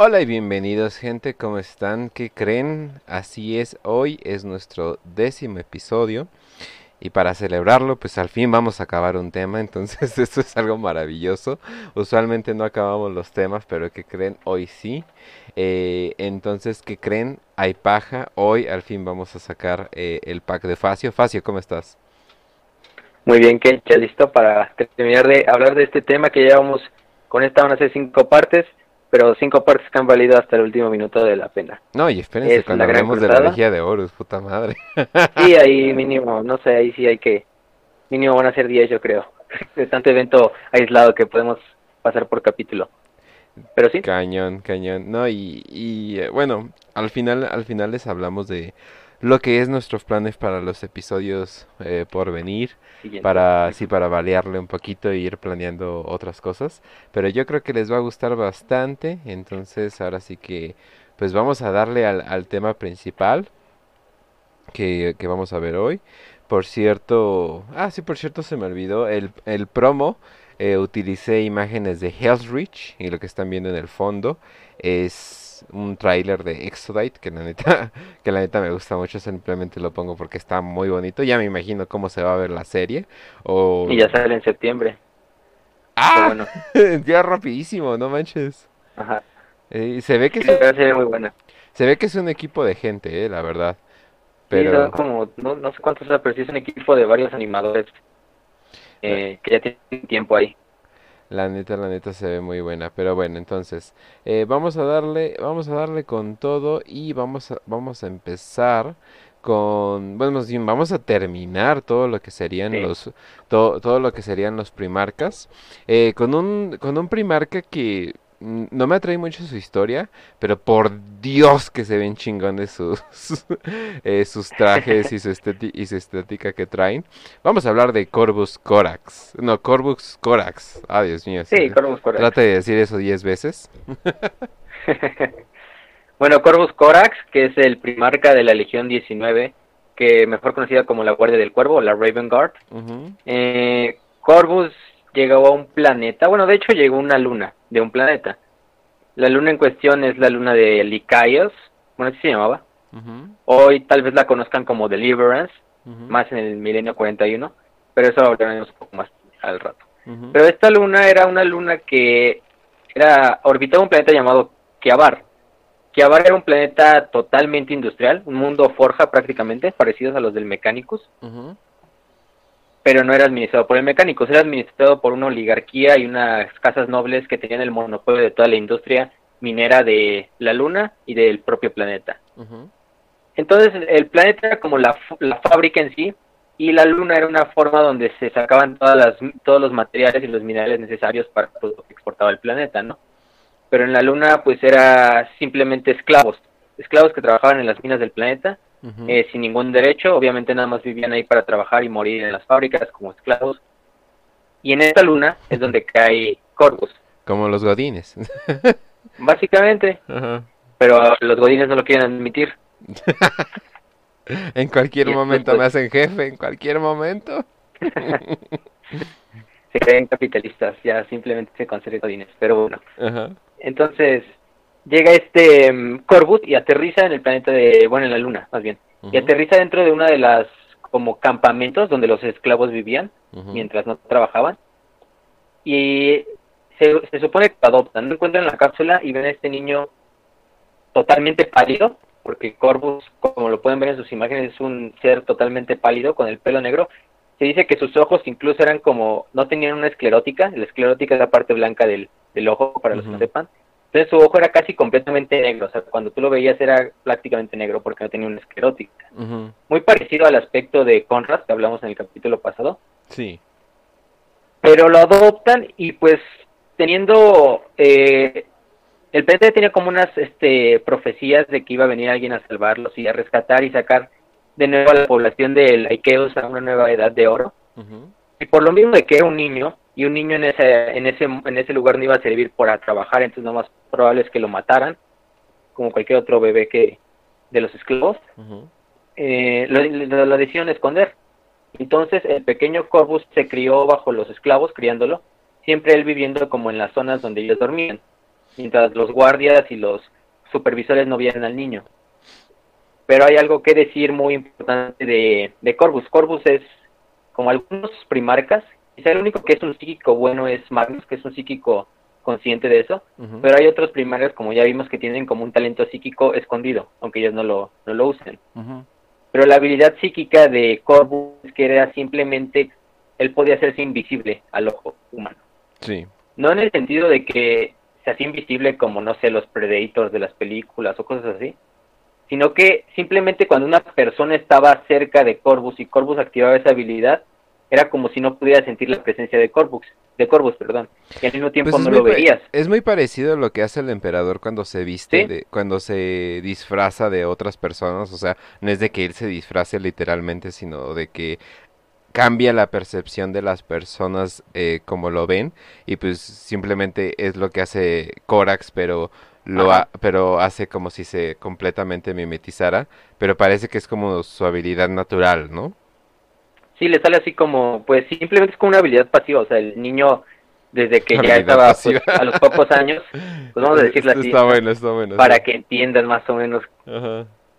Hola y bienvenidos gente, ¿cómo están? ¿Qué creen? Así es, hoy es nuestro décimo episodio y para celebrarlo pues al fin vamos a acabar un tema, entonces esto es algo maravilloso. Usualmente no acabamos los temas, pero ¿qué creen? Hoy sí. Eh, entonces, ¿qué creen? Hay paja, hoy al fin vamos a sacar eh, el pack de Facio. Facio, ¿cómo estás? Muy bien, ya listo para terminar de hablar de este tema que llevamos con esta van a ser cinco partes pero cinco partes que han valido hasta el último minuto de la pena. No, y espérense, cuando hablemos de la Legia de Horus, puta madre. Sí, ahí mínimo, no sé, ahí sí hay que, mínimo van a ser 10 yo creo, de tanto evento aislado que podemos pasar por capítulo. Pero sí. Cañón, cañón. No, y, y eh, bueno, al final, al final les hablamos de lo que es nuestros planes para los episodios eh, por venir, para sí para balearle un poquito e ir planeando otras cosas, pero yo creo que les va a gustar bastante, entonces ahora sí que pues vamos a darle al, al tema principal que, que, vamos a ver hoy. Por cierto, ah sí, por cierto se me olvidó, el, el promo. Eh, utilicé imágenes de Hell's y lo que están viendo en el fondo es un tráiler de Exodite que la neta que la neta me gusta mucho simplemente lo pongo porque está muy bonito. Ya me imagino cómo se va a ver la serie o y ya sale en septiembre. Ah bueno. ya rapidísimo no manches. Ajá. Eh, se ve que se, muy buena. se ve que es un equipo de gente eh la verdad. Pero como no, no sé cuántos pero sí es un equipo de varios animadores eh, que ya tienen tiempo ahí la neta, la neta se ve muy buena. Pero bueno, entonces, eh, vamos a darle, vamos a darle con todo y vamos a, vamos a empezar con, bueno, vamos a terminar todo lo que serían los, todo, todo lo que serían los primarcas, eh, con un, con un primarca que no me atrae mucho su historia, pero por Dios que se ven chingones sus, eh, sus trajes y su, y su estética que traen. Vamos a hablar de Corvus Corax. No, Corvus Corax. Ah, Dios mío. Sí, Corvus Corax. Trata de decir eso diez veces. bueno, Corvus Corax, que es el primarca de la Legión 19, que mejor conocida como la Guardia del Cuervo, la Raven Guard. eh, Corvus llegó a un planeta, bueno, de hecho llegó a una luna de un planeta. La luna en cuestión es la luna de Licaios, bueno, así se llamaba. Hoy tal vez la conozcan como Deliverance, más en el milenio 41, pero eso hablaremos un poco más al rato. Pero esta luna era una luna que era orbitaba un planeta llamado Kiabar. Kiabar era un planeta totalmente industrial, un mundo forja prácticamente, parecidos a los del Mechanicus pero no era administrado por el mecánico, era administrado por una oligarquía y unas casas nobles que tenían el monopolio de toda la industria minera de la Luna y del propio planeta. Entonces el planeta era como la, la fábrica en sí y la Luna era una forma donde se sacaban todas las, todos los materiales y los minerales necesarios para lo que exportaba el planeta, ¿no? Pero en la Luna pues era simplemente esclavos, esclavos que trabajaban en las minas del planeta eh, sin ningún derecho, obviamente nada más vivían ahí para trabajar y morir en las fábricas como esclavos. Y en esta luna es donde cae Corvus. Como los godines. Básicamente. Pero los godines no lo quieren admitir. en cualquier momento me hacen jefe, en cualquier momento. se creen capitalistas, ya simplemente se consideran godines, pero bueno. Entonces, llega este um, Corvus y aterriza en el planeta de, bueno, en la luna, más bien. Y aterriza dentro de una de las como campamentos donde los esclavos vivían mientras no trabajaban. Y se, se supone que lo adoptan, no encuentran la cápsula y ven a este niño totalmente pálido, porque Corvus, como lo pueden ver en sus imágenes, es un ser totalmente pálido con el pelo negro. Se dice que sus ojos incluso eran como, no tenían una esclerótica, la esclerótica es la parte blanca del, del ojo, para los que sepan, entonces su ojo era casi completamente negro, o sea, cuando tú lo veías era prácticamente negro porque no tenía una esclerótica. Muy parecido al aspecto de Conrad que hablamos en el capítulo pasado. Sí. Pero lo adoptan y pues teniendo... Eh, el planeta tenía como unas este, profecías de que iba a venir alguien a salvarlos y a rescatar y sacar de nuevo a la población del Aikeos a una nueva edad de oro. Y por lo mismo de que era un niño, y un niño en ese, en ese, en ese lugar no iba a servir para trabajar, entonces lo más probable es que lo mataran, como cualquier otro bebé que de los esclavos, eh, lo, lo, decidieron esconder. Entonces el pequeño Corvus se crió bajo los esclavos, criándolo, siempre él viviendo como en las zonas donde ellos dormían. mientras los guardias y los supervisores no vieran al niño. Pero hay algo que decir muy importante de, de Corvus. Corvus es, como algunos primarcas, quizá el único que es un psíquico bueno es Magnus, que es un psíquico consciente de eso, pero hay otros primarios, como ya vimos, que tienen como un talento psíquico escondido, aunque ellos no lo, no lo usen. Pero la habilidad psíquica de Corvus que era simplemente, él podía hacerse invisible al ojo humano. Sí. No en el sentido de que se hacía invisible como, no sé, los Predators de las películas o cosas así, sino que simplemente cuando una persona estaba cerca de Corvus y Corvus activaba esa habilidad, era como si no pudiera sentir la presencia de Corvus, de Corvus, perdón, y al mismo tiempo pues no lo veías. Es muy parecido a lo que hace el emperador cuando se viste, cuando se disfraza de otras personas, o sea, no es de que él se disfrace literalmente, sino de que cambia la percepción de las personas eh, como lo ven y pues simplemente es lo que hace Corax, pero lo pero hace como si se completamente mimetizara, pero parece que es como su habilidad natural, ¿no? Sí le sale así como, pues simplemente es como una habilidad pasiva, o sea, el niño desde que ya estaba pues, a los pocos años, pues vamos a decirlo así, está bueno, está bueno, para que entiendan más o menos.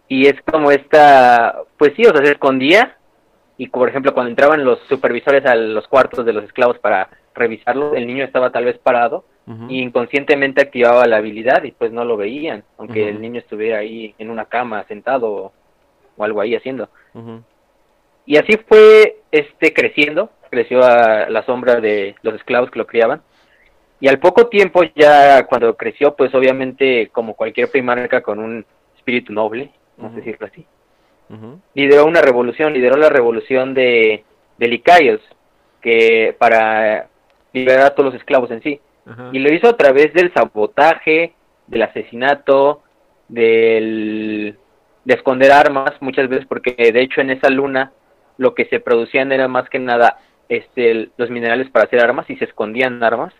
Y es como esta, pues sí, o sea, se escondía y por ejemplo cuando entraban los supervisores a los cuartos de los esclavos para revisarlo, el niño estaba tal vez parado y inconscientemente activaba la habilidad y pues no lo veían, aunque el niño estuviera ahí en una cama sentado o, algo ahí haciendo. Y así fue este creciendo, creció a la sombra de los esclavos que lo criaban. Y al poco tiempo ya cuando creció, pues obviamente como cualquier primarca con un espíritu noble, vamos a decirlo así, lideró una revolución, lideró la revolución de, de Licaios, que para liberar a todos los esclavos en sí. Y lo hizo a través del sabotaje, del asesinato, del de esconder armas muchas veces, porque de hecho en esa luna lo que se producían era más que nada este, los minerales para hacer armas y se escondían armas.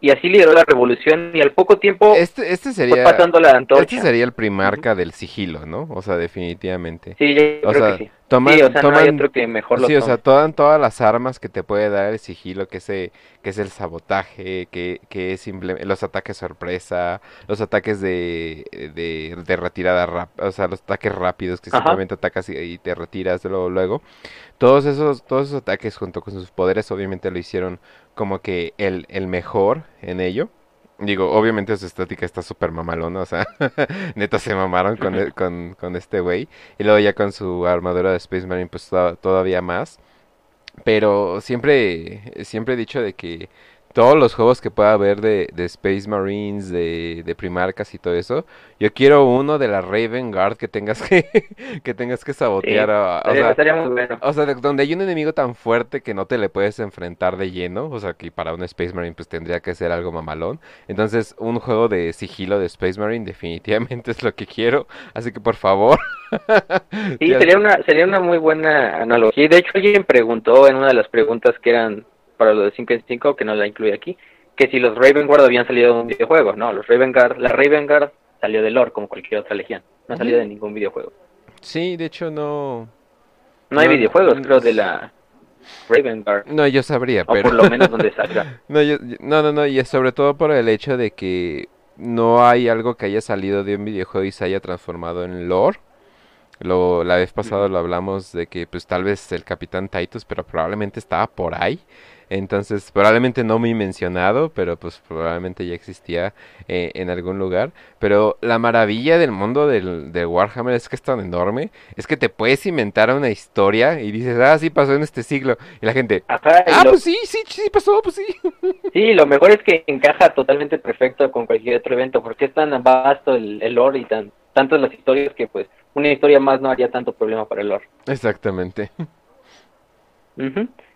Y así lideró la revolución y al poco tiempo este, este sería, fue pasando la antorcha. Este sería el primarca del sigilo, ¿no? O sea, definitivamente. Sí, yo creo que sí. Toman, sí, o sea, no hay otro que mejor lo Sí, o sea, toman todas las armas que te puede dar el sigilo, que es, que es el sabotaje, que, que es los ataques sorpresa, los ataques de, de, de retirada rápida, o sea, los ataques rápidos que simplemente atacas y, te retiras luego, luego. Todos esos, todos esos ataques junto con sus poderes obviamente lo hicieron como que el, el mejor en ello. Digo, obviamente su estática está súper mamalona, o sea, neta se mamaron con, e, con, con este güey. Y luego ya con su armadura de Space Marine, pues todavía más. Pero siempre, siempre he dicho de que todos los juegos que pueda haber de, de Space Marines, de, de, Primarcas y todo eso. Yo quiero uno de la Raven Guard que tengas que, que tengas que sabotear. o, sea, muy bueno. o sea, donde hay un enemigo tan fuerte que no te le puedes enfrentar de lleno. O sea, que para un Space Marine pues tendría que ser algo mamalón. Entonces, un juego de sigilo de Space Marine definitivamente es lo que quiero. Así que por favor. sí, sería una, sería una muy buena analogía. De hecho alguien preguntó en una de las preguntas que eran para lo de 5 en 5, que no la incluye aquí, que si los Raven Guard habían salido de un videojuego. No, los Raven Guard, la Raven Guard salió de lore como cualquier otra legión. No ha salido de ningún videojuego. Sí, de hecho no... No, hay videojuegos, creo, de la Raven Guard. No, yo sabría, o pero... por lo menos donde salga. no, no, no, no, y sobre todo por el hecho de que no hay algo que haya salido de un videojuego y se haya transformado en lore. Lo, la vez pasada lo hablamos de que pues tal vez el Capitán Titus, pero probablemente estaba por ahí. Entonces, probablemente no muy mencionado, pero pues probablemente ya existía eh, en algún lugar. Pero la maravilla del mundo del, Warhammer es que es tan enorme, es que te puedes inventar una historia y dices, ah, sí pasó en este siglo. Y la gente, ah, pues sí, sí, sí pasó, pues sí. Sí, lo mejor es que encaja totalmente perfecto con cualquier otro evento, porque es tan vasto el, el lore y tan tantas las historias que pues una historia más no haría tanto problema para el lore. Exactamente.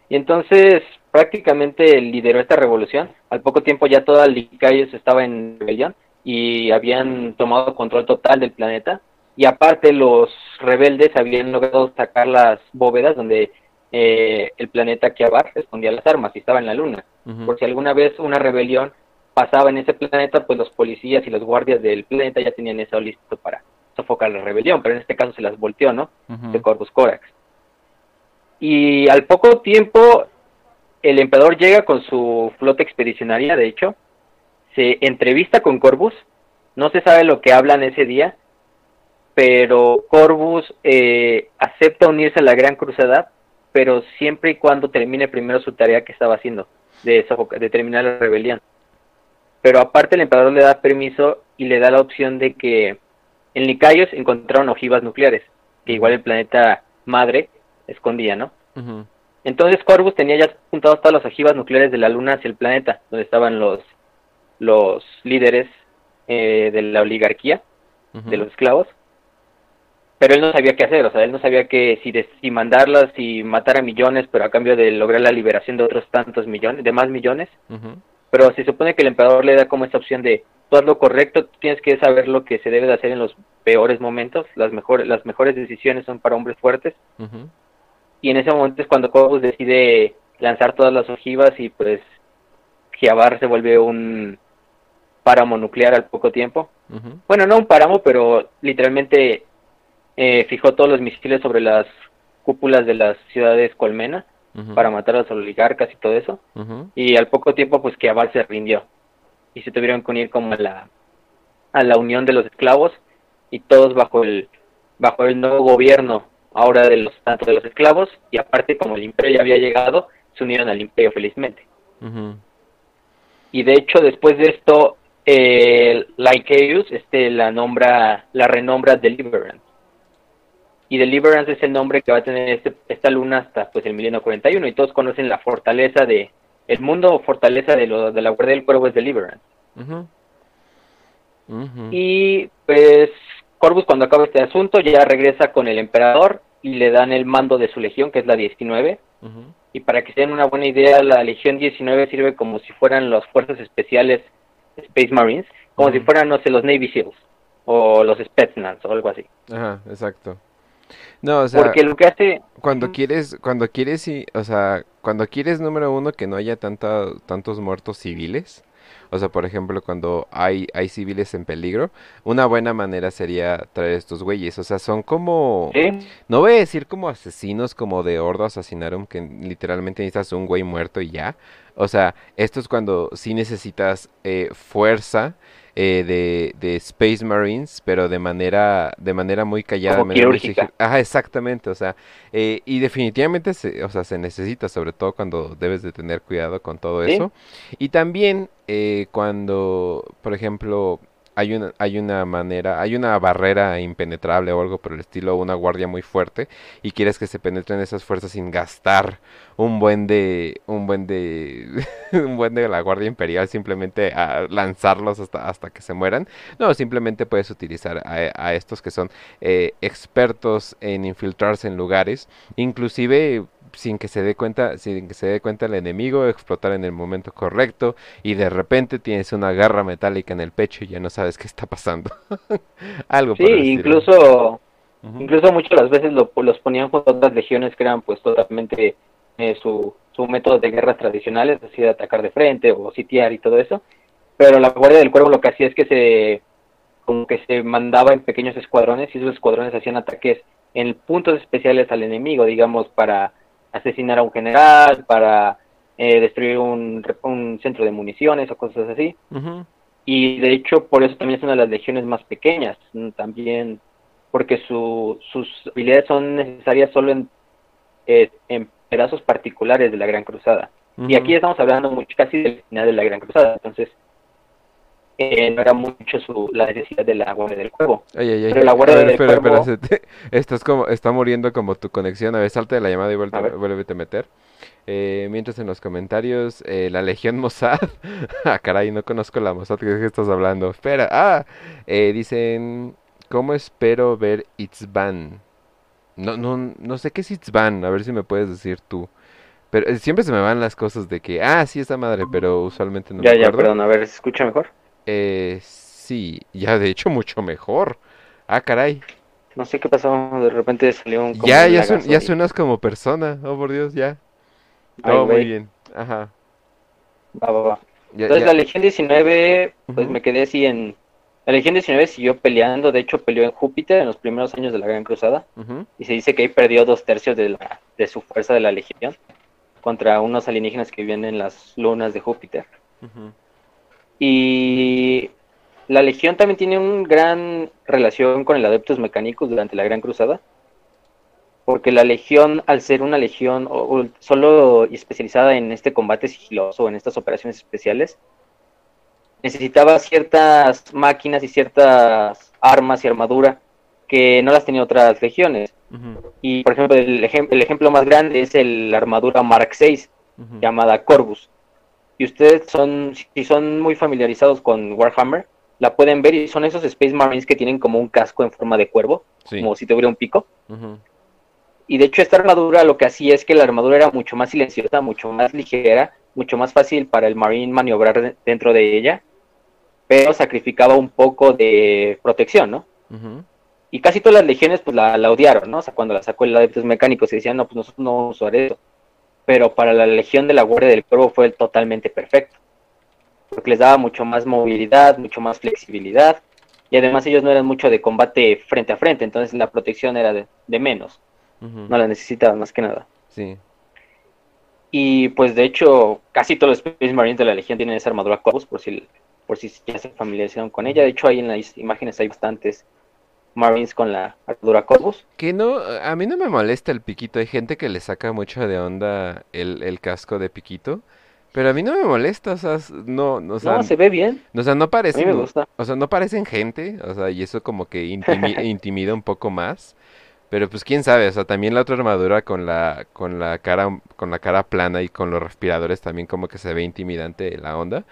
Y entonces prácticamente lideró esta revolución. Al poco tiempo ya toda Licayos estaba en rebelión y habían tomado control total del planeta. Y aparte los rebeldes habían logrado sacar las bóvedas donde eh, el planeta Kiabar escondía las armas y estaba en la luna. Por si alguna vez una rebelión pasaba en ese planeta, pues los policías y los guardias del planeta ya tenían eso listo para sofocar la rebelión, pero en este caso se las volteó, ¿no? De Corvus Corax. Y al poco tiempo, el emperador llega con su flota expedicionaria, de hecho, se entrevista con Corvus, no se sabe lo que hablan ese día, pero Corvus eh, acepta unirse a la Gran Cruzada, pero siempre y cuando termine primero su tarea que estaba haciendo, de, de terminar la rebelión. Pero aparte el emperador le da permiso y le da la opción de que en Nicayos encontraron ojivas nucleares, que igual el planeta madre escondía, ¿no? Entonces Corvus tenía ya apuntados todas las ojivas nucleares de la Luna hacia el planeta, donde estaban los, los líderes eh, de la oligarquía, de los esclavos. Pero él no sabía qué hacer, o sea, él no sabía que si, si mandarlas y matar a millones, pero a cambio de lograr la liberación de otros tantos millones, de más millones. Pero se supone que el emperador le da como esta opción de, tú haz lo correcto, tienes que saber lo que se debe de hacer en los peores momentos, las mejores, las mejores decisiones son para hombres fuertes y en ese momento es cuando Corvus decide lanzar todas las ojivas y pues Giabar se vuelve un páramo nuclear al poco tiempo. Bueno, no un páramo, pero literalmente eh, fijó todos los misiles sobre las cúpulas de las ciudades colmena para matar a los oligarcas y todo eso. Y al poco tiempo pues Giabar se rindió. Y se tuvieron que unir como a la, a la unión de los esclavos y todos bajo el bajo el nuevo gobierno ahora de los tanto de los esclavos y aparte como el imperio ya había llegado se unieron al imperio felizmente. Y de hecho después de esto eh, Lycaeus este la nombra la renombra Deliverance. Y Deliverance es el nombre que va a tener este, esta luna hasta pues el milenio 41 y todos conocen la fortaleza de el mundo fortaleza de, lo, de la guardia del cuervo es Deliverance. Y pues Corvus cuando acaba este asunto ya regresa con el emperador y le dan el mando de su legión, que es la 19. Y para que se den una buena idea, la legión 19 sirve como si fueran las fuerzas especiales Space Marines, como si fueran, no sé, los Navy SEALs o los Spetsnaz o algo así. Ajá, exacto. No, o sea, porque lo que hace cuando quieres, cuando quieres, o sea, cuando quieres número uno que no haya tanta, tantos muertos civiles, o sea, por ejemplo, cuando hay, hay civiles en peligro, una buena manera sería traer estos güeyes. O sea, son como... No voy a decir como asesinos, como de Ordo Asesinarum, que literalmente necesitas un güey muerto y ya. O sea, esto es cuando sí necesitas eh, fuerza eh, de, de, Space Marines, pero de manera, de manera muy callada. Ajá, exactamente, o sea, eh, y definitivamente se, o sea, se necesita, sobre todo cuando debes de tener cuidado con todo eso. Y también eh, cuando, por ejemplo, hay una, hay una manera, hay una barrera impenetrable o algo por el estilo, una guardia muy fuerte, y quieres que se penetren esas fuerzas sin gastar un buen de, un buen de, un buen de la guardia imperial, simplemente a lanzarlos hasta, hasta que se mueran. No, simplemente puedes utilizar a, estos que son eh, expertos en infiltrarse en lugares, inclusive sin que se dé cuenta, sin que se dé cuenta el enemigo, explotar en el momento correcto y de repente tienes una garra metálica en el pecho y ya no sabes qué está pasando. Algo Sí, incluso incluso muchas las veces lo, los ponían junto a otras legiones que eran pues totalmente eh, su, su método de guerras tradicionales, es decir, atacar de frente o sitiar y todo eso. Pero la Guardia del Cuervo lo que hacía es que se como que se mandaba en pequeños escuadrones y esos escuadrones hacían ataques en puntos especiales al enemigo, digamos, para asesinar a un general, para eh, destruir un, un, centro de municiones o cosas así. Y de hecho, por eso también es una de las legiones más pequeñas, también porque su, sus habilidades son necesarias solo en, eh, en pedazos particulares de la Gran Cruzada. Y aquí estamos hablando mucho, casi del final de la Gran Cruzada, entonces eh, no era mucho su, la necesidad de la guardia del cuervo. Pero la guardia del cuervo... estás como, está muriendo como tu conexión. A ver, salte de la llamada y vuelve, a meter. Eh, mientras en los comentarios, eh, la Legión Mossad. ah, caray, no conozco la Mossad. ¿Qué estás hablando? Espera. Ah, eh, dicen, ¿cómo espero ver Itzban? No, no, no sé qué es Itzban. A ver si me puedes decir tú. Pero eh, siempre se me van las cosas de que, ah, sí, esa madre, pero usualmente no ya, me acuerdo. Ya, perdón, a ver, ¿se escucha mejor? Eh, sí, ya de hecho mucho mejor. Ah, caray. No sé qué pasó, de repente salió un... Ya, ya, ya suenas como persona, oh por Dios, ya. Todo muy bien, ajá. Va, va, va. Entonces la Legión 19, pues me quedé así en... La Legión 19 siguió peleando, de hecho peleó en Júpiter en los primeros años de la Gran Cruzada. Y se dice que ahí perdió dos tercios de, la, de su fuerza de la Legión contra unos alienígenas que viven en las lunas de Júpiter. Y la Legión también tiene una gran relación con el Adeptus Mechanicus durante la Gran Cruzada. Porque la Legión, al ser una Legión solo especializada en este combate sigiloso, en estas operaciones especiales, necesitaba ciertas máquinas y ciertas armas y armadura que no las tenía otras legiones. Y por ejemplo, el, el, ejemplo más grande es la armadura Mark VI, llamada Corvus. Y ustedes son, si son muy familiarizados con Warhammer, la pueden ver y son esos Space Marines que tienen como un casco en forma de cuervo, como si tuviera un pico. Y de hecho esta armadura lo que hacía es que la armadura era mucho más silenciosa, mucho más ligera, mucho más fácil para el Marine maniobrar dentro de ella, pero sacrificaba un poco de protección, ¿no? Y casi todas las legiones pues la, odiaron, ¿no? O sea, cuando la sacó el Adeptus Mecánicos y decían, no, pues nosotros no vamos a usar eso. Pero para la Legión de la Guardia del Cuervo fue totalmente perfecto. Porque les daba mucho más movilidad, mucho más flexibilidad. Y además ellos no eran mucho de combate frente a frente, entonces la protección era de, menos. No la necesitaban más que nada. Sí. Y pues de hecho, casi todos los Space Marines de la Legión tienen esa armadura Corvus, por si, por si ya se familiarizaron con ella. De hecho, ahí en las imágenes hay bastantes Marines con la armadura Corvus. Que no, a mí no me molesta el piquito. Hay gente que le saca mucho de onda el, casco de piquito. Pero a mí no me molesta, o sea, no, no, se ve bien. O sea, no parecen, me gusta. o sea, no parecen gente, o sea, y eso como que intimida un poco más. Pero pues quién sabe, o sea, también la otra armadura con la con la cara con la cara plana y con los respiradores también como que se ve intimidante la onda.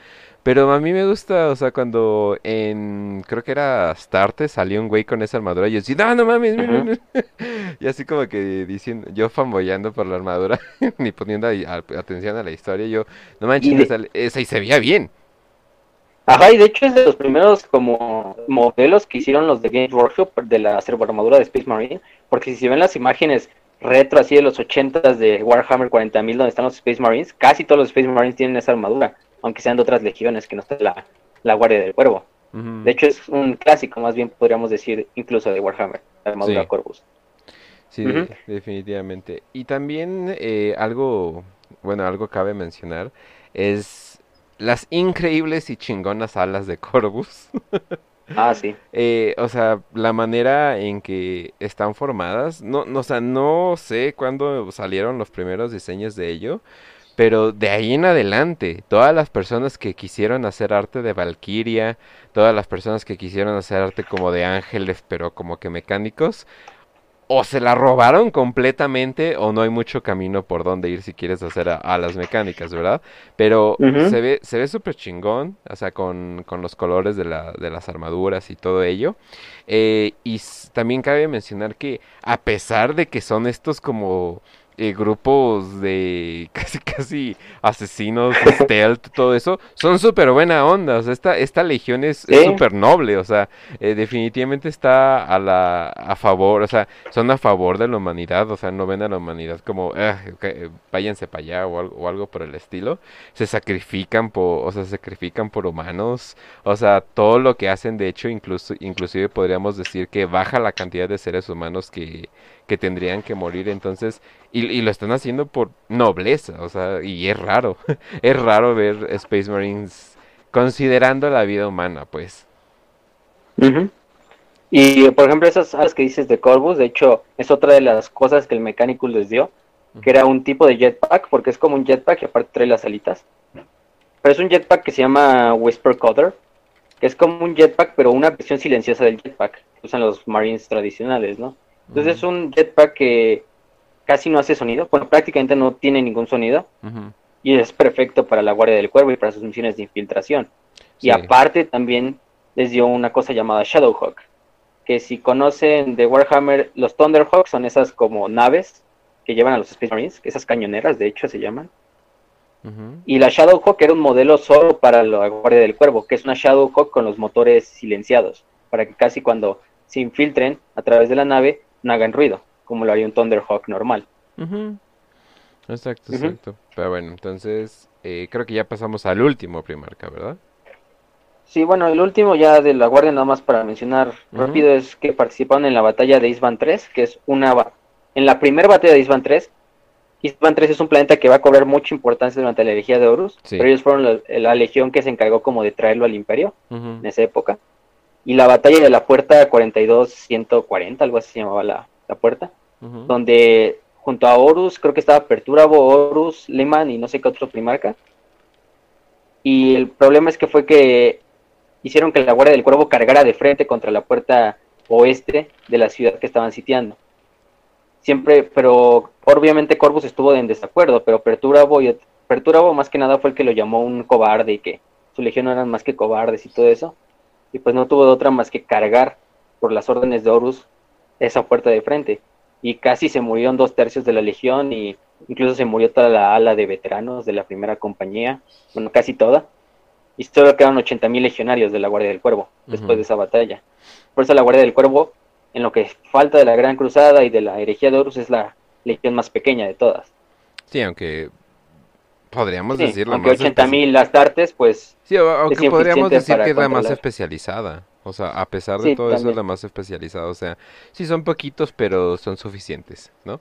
Pero a mí me gusta, o sea, cuando en, creo que era Starte, salió un güey con esa armadura y yo así, no, no mames, y así como que diciendo, yo fanboyando por la armadura, ni poniendo atención a la historia, yo, no manches, esa, y se veía bien. Ajá, y de hecho es de los primeros como modelos que hicieron los de Games Workshop de la armadura de Space Marine, porque si se ven las imágenes retro así de los 80 de Warhammer 40.000 donde están los Space Marines, casi todos los Space Marines tienen esa armadura aunque sean de otras legiones que no está la, la Guardia del Cuervo. De hecho, es un clásico, más bien podríamos decir, incluso de Warhammer, la armadura Corvus. Sí, definitivamente. Y también eh, algo, bueno, algo cabe mencionar, es las increíbles y chingonas alas de Corvus. ah, sí. Eh, o sea, la manera en que están formadas, no, no, o sea, no sé cuándo salieron los primeros diseños de ello, pero de ahí en adelante, todas las personas que quisieron hacer arte de Valkyria, todas las personas que quisieron hacer arte como de ángeles, pero como que mecánicos, o se la robaron completamente o no hay mucho camino por donde ir si quieres hacer a, las mecánicas, ¿verdad? Pero se ve se ve súper chingón, o sea, con, con los colores de, la, de, las armaduras y todo ello. Eh, y también cabe mencionar que a pesar de que son estos como eh, grupos de casi casi asesinos, stealth, todo eso, son súper buena onda. O sea, esta, esta legión es súper noble. O sea, eh, definitivamente está a la a favor, o sea, son a favor de la humanidad. O sea, no ven a la humanidad como ah, váyanse para allá o algo, o algo por el estilo. Se sacrifican por, o sea, se sacrifican por humanos. O sea, todo lo que hacen, de hecho, incluso, inclusive podríamos decir que baja la cantidad de seres humanos que que tendrían que morir. Entonces, y, lo están haciendo por nobleza, o sea, y es raro, es raro ver Space Marines considerando la vida humana, pues. Y por ejemplo, esas alas que dices de Corvus, de hecho, es otra de las cosas que el mecánico les dio, que era un tipo de jetpack, porque es como un jetpack y aparte trae las alitas. Pero es un jetpack que se llama Whisper Coder, que es como un jetpack, pero una versión silenciosa del jetpack usan los Marines tradicionales, ¿no? Entonces es un jetpack que casi no hace sonido, bueno, prácticamente no tiene ningún sonido. Y es perfecto para la Guardia del Cuervo y para sus misiones de infiltración. Y aparte también les dio una cosa llamada Shadowhawk, que si conocen de Warhammer, los Thunderhawks son esas como naves que llevan a los Space Marines, esas cañoneras de hecho se llaman. Y la Shadowhawk era un modelo solo para la Guardia del Cuervo, que es una Shadowhawk con los motores silenciados, para que casi cuando se infiltren a través de la nave no hagan ruido, como lo haría un Thunderhawk normal. Exacto, exacto. Pero bueno, entonces eh, creo que ya pasamos al último primarca, ¿verdad? Sí, bueno, el último ya de la Guardia, nada más para mencionar rápido, es que participaron en la batalla de Isban 3, que es una... En la primera batalla de Isban 3, Hispan 3 es un planeta que va a cobrar mucha importancia durante la herejía de Horus, pero ellos fueron la, legión que se encargó como de traerlo al imperio en esa época. Y la batalla de la puerta 42-140, algo así se llamaba la, puerta, donde junto a Horus, creo que estaba Perturabo, Horus, Lehman y no sé qué otro primarca. Y el problema es que fue que hicieron que la Guardia del Cuervo cargara de frente contra la puerta oeste de la ciudad que estaban sitiando. Siempre, pero obviamente Corvus estuvo en desacuerdo, pero Perturabo, y, Perturabo más que nada fue el que lo llamó un cobarde y que su legión no eran más que cobardes y todo eso, y pues no tuvo de otra más que cargar por las órdenes de Horus esa puerta de frente, y casi se murieron dos tercios de la legión y incluso se murió toda la ala de veteranos de la primera compañía, bueno, casi toda, y solo quedaron 80.000 legionarios de la Guardia del Cuervo después de esa batalla. Por eso la Guardia del Cuervo en lo que falta de la Gran Cruzada y de la herejía de Horus es la legión más pequeña de todas. Sí, aunque podríamos sí, decirlo aunque 80.000 Astartes, pues... Sí, aunque podríamos decir que es la más especializada. O sea, a pesar de todo eso es la más especializada. O sea, sí son poquitos, pero son suficientes, ¿no?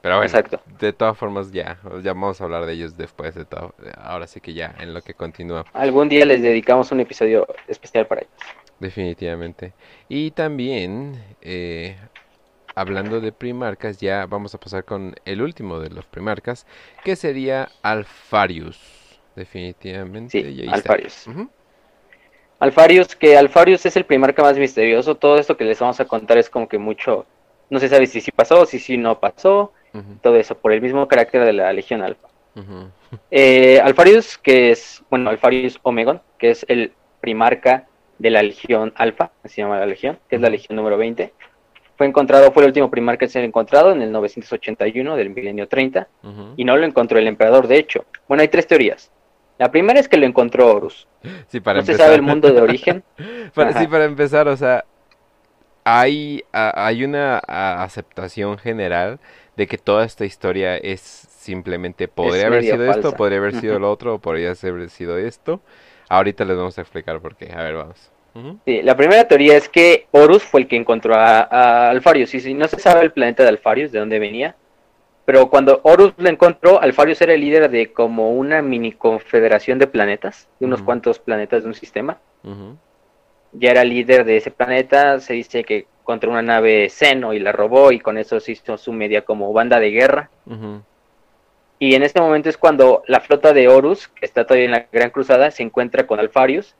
Pero bueno, Exacto. de todas formas ya, ya vamos a hablar de ellos después de todo. Ahora sí que ya, en lo que continúa. Algún día les dedicamos un episodio especial para ellos. Definitivamente. Y también, eh, hablando de primarcas, ya vamos a pasar con el último de los primarcas, que sería Alfarius. Definitivamente. Sí, Alfarius. Alfarius, que Alfarius es el primarca más misterioso. Todo esto que les vamos a contar es como que mucho, no se sabe si sí pasó, si sí no pasó, todo eso, por el mismo carácter de la Legión Alfa. Eh, Alfarius, que es, bueno, Alfarius Omegon, que es el primarca de la Legión Alfa, se llama la Legión, que es la Legión número 20. Fue encontrado, fue el último primar que se ha encontrado en el 981 del milenio 30, y no lo encontró el emperador, de hecho. Bueno, hay tres teorías. La primera es que lo encontró Horus. Sí, para no se sabe el mundo de origen. sí, para empezar, o sea, hay, hay una aceptación general de que toda esta historia es simplemente, podría haber sido esto, podría haber sido lo otro, o podría haber sido esto. Ahorita les vamos a explicar por qué. A ver, vamos. Sí, la primera teoría es que Horus fue el que encontró a, Alfarius. Y si no se sabe el planeta de Alfarius, de dónde venía, pero cuando Horus lo encontró, Alfarius era el líder de como una mini confederación de planetas, de unos cuantos planetas de un sistema. Ya era líder de ese planeta, se dice que encontró una nave Seno y la robó y con eso se hizo su media como banda de guerra. Y en este momento es cuando la flota de Horus, que está todavía en la Gran Cruzada, se encuentra con Alfarius.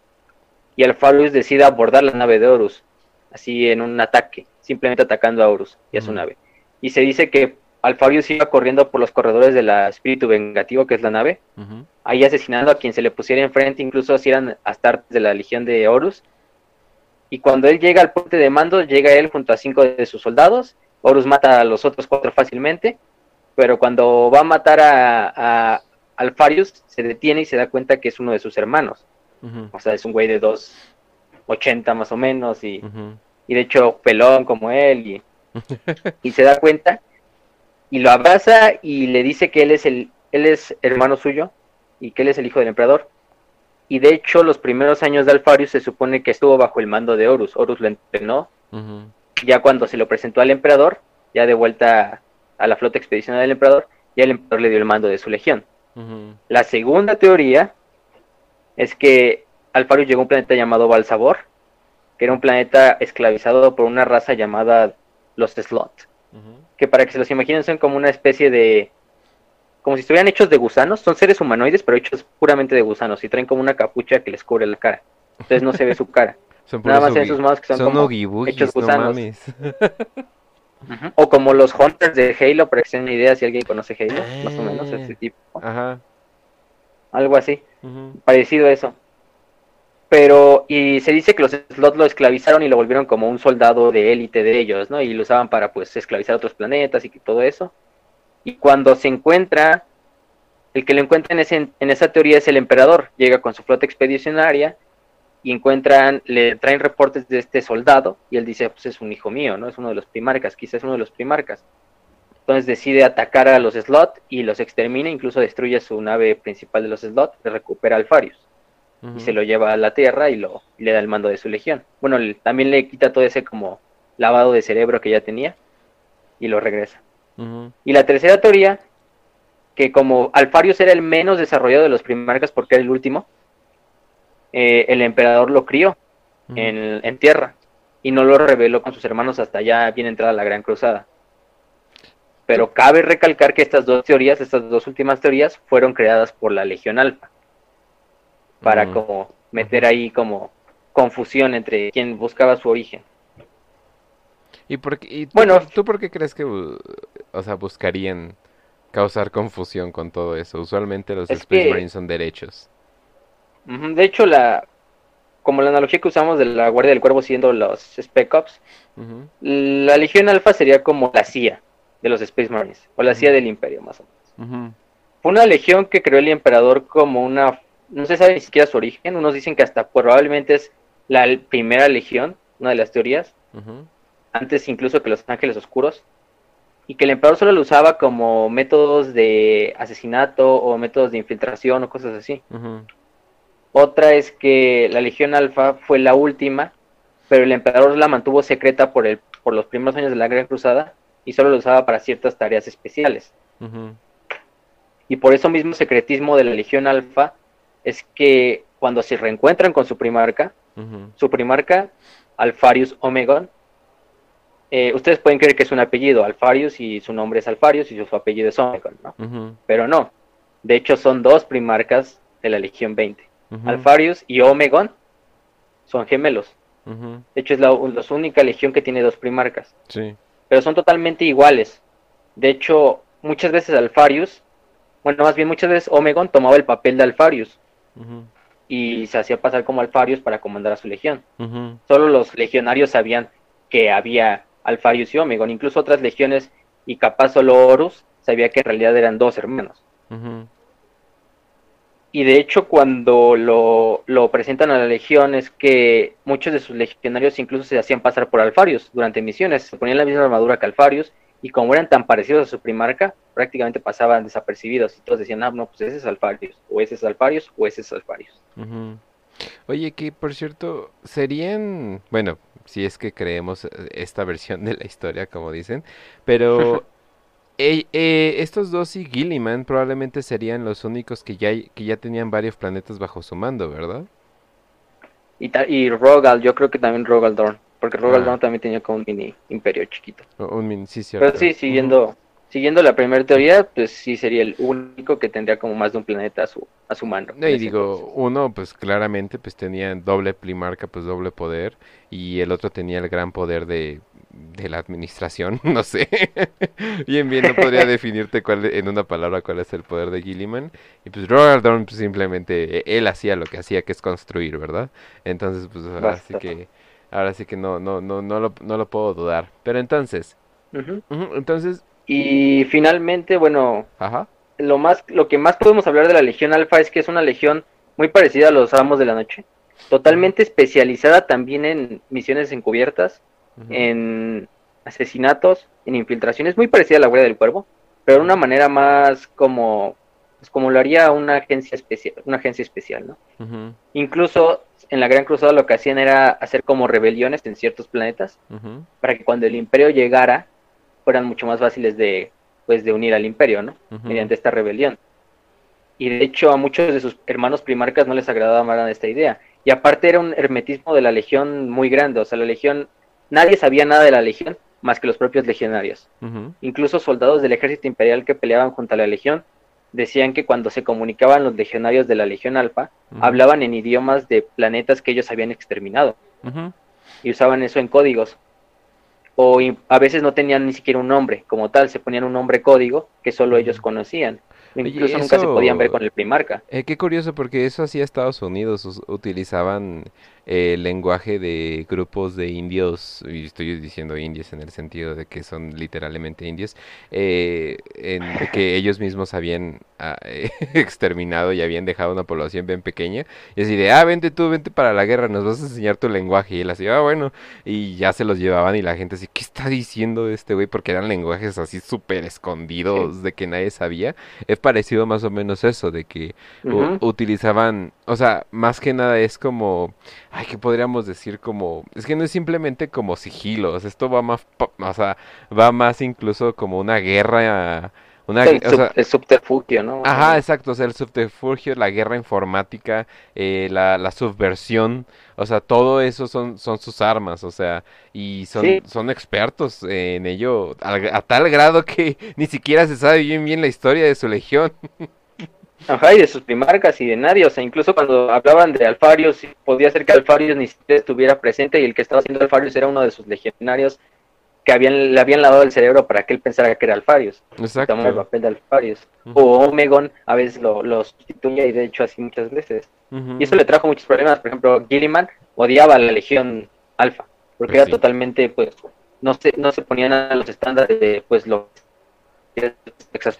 Y Alfarius decide abordar la nave de Horus, así en un ataque, simplemente atacando a Horus y a su nave. Y se dice que Alfarius iba corriendo por los corredores de la espíritu vengativo, que es la nave, ahí asesinando a quien se le pusiera enfrente, incluso si eran Astartes de la legión de Horus. Y cuando él llega al puente de mando, llega él junto a cinco de sus soldados. Horus mata a los otros cuatro fácilmente pero cuando va a matar a, Alfarius, se detiene y se da cuenta que es uno de sus hermanos. O sea, es un güey de 2,80 más o menos, y, y, de hecho pelón como él, y, y se da cuenta, y lo abraza y le dice que él es, el, él es hermano suyo, y que él es el hijo del emperador. Y de hecho, los primeros años de Alfarius se supone que estuvo bajo el mando de Horus. Horus lo entrenó. Ya cuando se lo presentó al emperador, ya de vuelta a la flota expedicional del emperador y el emperador le dio el mando de su legión. La segunda teoría es que Alfarius llegó a un planeta llamado Balsabor, que era un planeta esclavizado por una raza llamada los Slot, que para que se los imaginen son como una especie de... como si estuvieran hechos de gusanos, son seres humanoides pero hechos puramente de gusanos y traen como una capucha que les cubre la cara, entonces no se ve su cara. Nada más en sus manos que son, como hechos gusanos. O como los Hunters de Halo, para que se una idea si alguien conoce Halo, más o menos ese tipo. Ajá. Algo así, parecido a eso. Pero, y se dice que los slots lo esclavizaron y lo volvieron como un soldado de élite de ellos, ¿no? Y lo usaban para, pues, esclavizar otros planetas y todo eso. Y cuando se encuentra, el que lo encuentra en, ese, en esa teoría es el emperador. Llega con su flota expedicionaria y encuentran, le traen reportes de este soldado y él dice, pues es un hijo mío, ¿no? Es uno de los primarcas, quizás es uno de los primarcas. Entonces decide atacar a los Slot y los extermina, incluso destruye su nave principal de los Slot, le recupera Alfarius y se lo lleva a la Tierra y, lo, le da el mando de su legión. Bueno, también le quita todo ese como lavado de cerebro que ya tenía y lo regresa. Y la tercera teoría que como Alfarius era el menos desarrollado de los primarcas porque era el último, eh, el emperador lo crió en, en, tierra y no lo reveló con sus hermanos hasta ya bien entrada la Gran Cruzada. Pero cabe recalcar que estas dos teorías, estas dos últimas teorías, fueron creadas por la Legión Alfa. Para como meter ahí como confusión entre quien buscaba su origen. ¿Y, por qué, tú, bueno, ¿tú por qué crees que o sea, buscarían causar confusión con todo eso? Usualmente los Space Marines son derechos. De hecho, la como la analogía que usamos de la Guardia del Cuervo siendo los Spec Ops, la Legión Alfa sería como la CIA de los Space Marines, o la CIA del Imperio, más o menos. Fue una legión que creó el emperador como una, no se sabe ni siquiera su origen, unos dicen que hasta probablemente es la primera legión, una de las teorías, antes incluso que los ángeles oscuros, y que el emperador solo lo usaba como métodos de asesinato o métodos de infiltración o cosas así. Otra es que la Legión Alfa fue la última, pero el emperador la mantuvo secreta por, el, por los primeros años de la Gran Cruzada y solo lo usaba para ciertas tareas especiales. Y por eso mismo secretismo de la Legión Alfa es que cuando se reencuentran con su primarca, su primarca, Alfarius Omegon, eh, ustedes pueden creer que es un apellido, Alfarius, y su nombre es Alfarius y su apellido es Omegon, ¿no? Pero no. De hecho, son dos primarcas de la Legión 20. Alfarius y Omegon son gemelos. De hecho, es la, la, única legión que tiene dos primarcas. Sí pero son totalmente iguales. De hecho, muchas veces Alfarius, bueno, más bien muchas veces Omegon tomaba el papel de Alfarius y se hacía pasar como Alfarius para comandar a su legión. Solo los legionarios sabían que había Alfarius y Omegon, incluso otras legiones y capaz solo Horus sabía que en realidad eran dos hermanos. Y de hecho cuando lo, lo, presentan a la legión es que muchos de sus legionarios incluso se hacían pasar por Alfarius durante misiones, se ponían la misma armadura que Alfarius y como eran tan parecidos a su primarca, prácticamente pasaban desapercibidos y todos decían, ah, no, pues ese es Alfarius, o ese es Alfarius, o ese es Alfarius. Oye, que por cierto, serían, bueno, si es que creemos eh, esta versión de la historia, como dicen, pero Eh, estos dos y Gilliman probablemente serían los únicos que ya, que ya tenían varios planetas bajo su mando, ¿verdad? Y, y Rogal, yo creo que también Rogal Dorn, porque Rogal ah. también tenía como un mini imperio chiquito. un mini, sí, Pero sí, siguiendo, siguiendo la primera teoría, pues sí sería el único que tendría como más de un planeta a su, a su mando. y digo, uno pues claramente pues tenía doble primarca, pues doble poder, y el otro tenía el gran poder de de la administración, no sé. bien, bien, no podría definirte cuál, en una palabra cuál es el poder de Gilliman. Y pues Robert Dorn pues, simplemente, e, él hacía lo que hacía, que es construir, ¿verdad? Entonces, pues ahora sí que, ahora sí que no, no, no, no, lo, no lo puedo dudar. Pero entonces, entonces... Y finalmente, bueno, Ajá. Lo, más, lo que más podemos hablar de la Legión Alfa es que es una legión muy parecida a los Amos de la Noche. Totalmente especializada también en misiones encubiertas en asesinatos, en infiltraciones, muy parecida a la Guardia del Cuervo, pero de una manera más como, pues como lo haría una agencia especial, una agencia especial, ¿no? Incluso en la Gran Cruzada lo que hacían era hacer como rebeliones en ciertos planetas, para que cuando el Imperio llegara fueran mucho más fáciles de, pues, de unir al Imperio, ¿no? Mediante esta rebelión. Y de hecho a muchos de sus hermanos primarcas no les agradaba más esta idea. Y aparte era un hermetismo de la Legión muy grande, o sea, la Legión Nadie sabía nada de la legión más que los propios legionarios. Incluso soldados del ejército imperial que peleaban junto a la legión decían que cuando se comunicaban los legionarios de la Legión Alfa, hablaban en idiomas de planetas que ellos habían exterminado. Y usaban eso en códigos. O a veces no tenían ni siquiera un nombre como tal, se ponían un nombre código que solo ellos conocían. Incluso nunca se podían ver con el primarca. Eh, qué curioso, porque eso hacía Estados Unidos. Utilizaban el lenguaje de grupos de indios, y estoy diciendo indios en el sentido de que son literalmente indios, eh, en, que ellos mismos habían ah, exterminado y habían dejado una población bien pequeña. Y así de, ah, vente tú, vente para la guerra, nos vas a enseñar tu lenguaje. Y él así, ah, bueno. Y ya se los llevaban y la gente así, ¿qué está diciendo este güey? Porque eran lenguajes así súper escondidos de que nadie sabía. Es parecido más o menos eso, de que utilizaban, o sea, más que nada es como ay, ¿qué podríamos decir? Como, es que no es simplemente como sigilos, esto va más, o sea, va más incluso como una guerra, Una, el, subterfugio, ¿no? Ajá, exacto, o sea, el subterfugio, la guerra informática, eh, la, la, subversión, o sea, todo eso son, son sus armas, o sea, y son, son expertos en ello a, tal grado que ni siquiera se sabe bien bien la historia de su legión. Ajá, y de sus primarcas y de nadie, o sea, incluso cuando hablaban de Alfarius, podía ser que Alfarius ni siquiera estuviera presente y el que estaba haciendo Alfarius era uno de sus legionarios que habían, le habían lavado el cerebro para que él pensara que era Alfarius. Exacto. el papel de Alfarius. O Omegon a veces lo, lo, sustituye y de hecho así muchas veces. Y eso le trajo muchos problemas. Por ejemplo, Gilliman odiaba a la Legión Alfa, porque pues era totalmente, pues, no se, no se ponían a los estándares de, pues, lo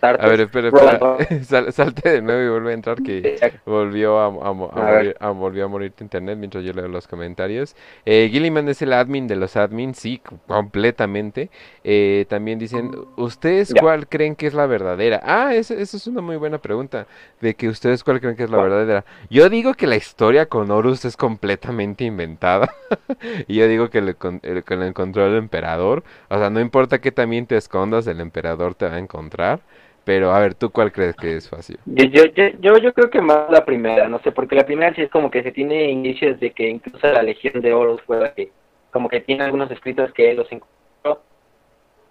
a ver, espera, espera. salte de nuevo y vuelve a entrar que volvió a, morir, volvió a morir tu internet mientras yo leo los comentarios. Eh, Gilliman es el admin de los admins, sí, completamente. Eh, también dicen, ¿ustedes cuál creen que es la verdadera? Ah, esa es una muy buena pregunta. De que ustedes cuál creen que es la verdadera. Yo digo que la historia con Horus es completamente inventada. y yo digo que le, que le encontró el emperador. O sea, no importa que también te escondas, el emperador te va a encontrar. Pero a ver, ¿tú cuál crees que es fácil? Yo, yo, yo, yo creo que más la primera, no sé, porque la primera sí es como que se tiene indicios de que incluso la Legión de Horus fue la que, como que tiene algunos escritos que él los encontró,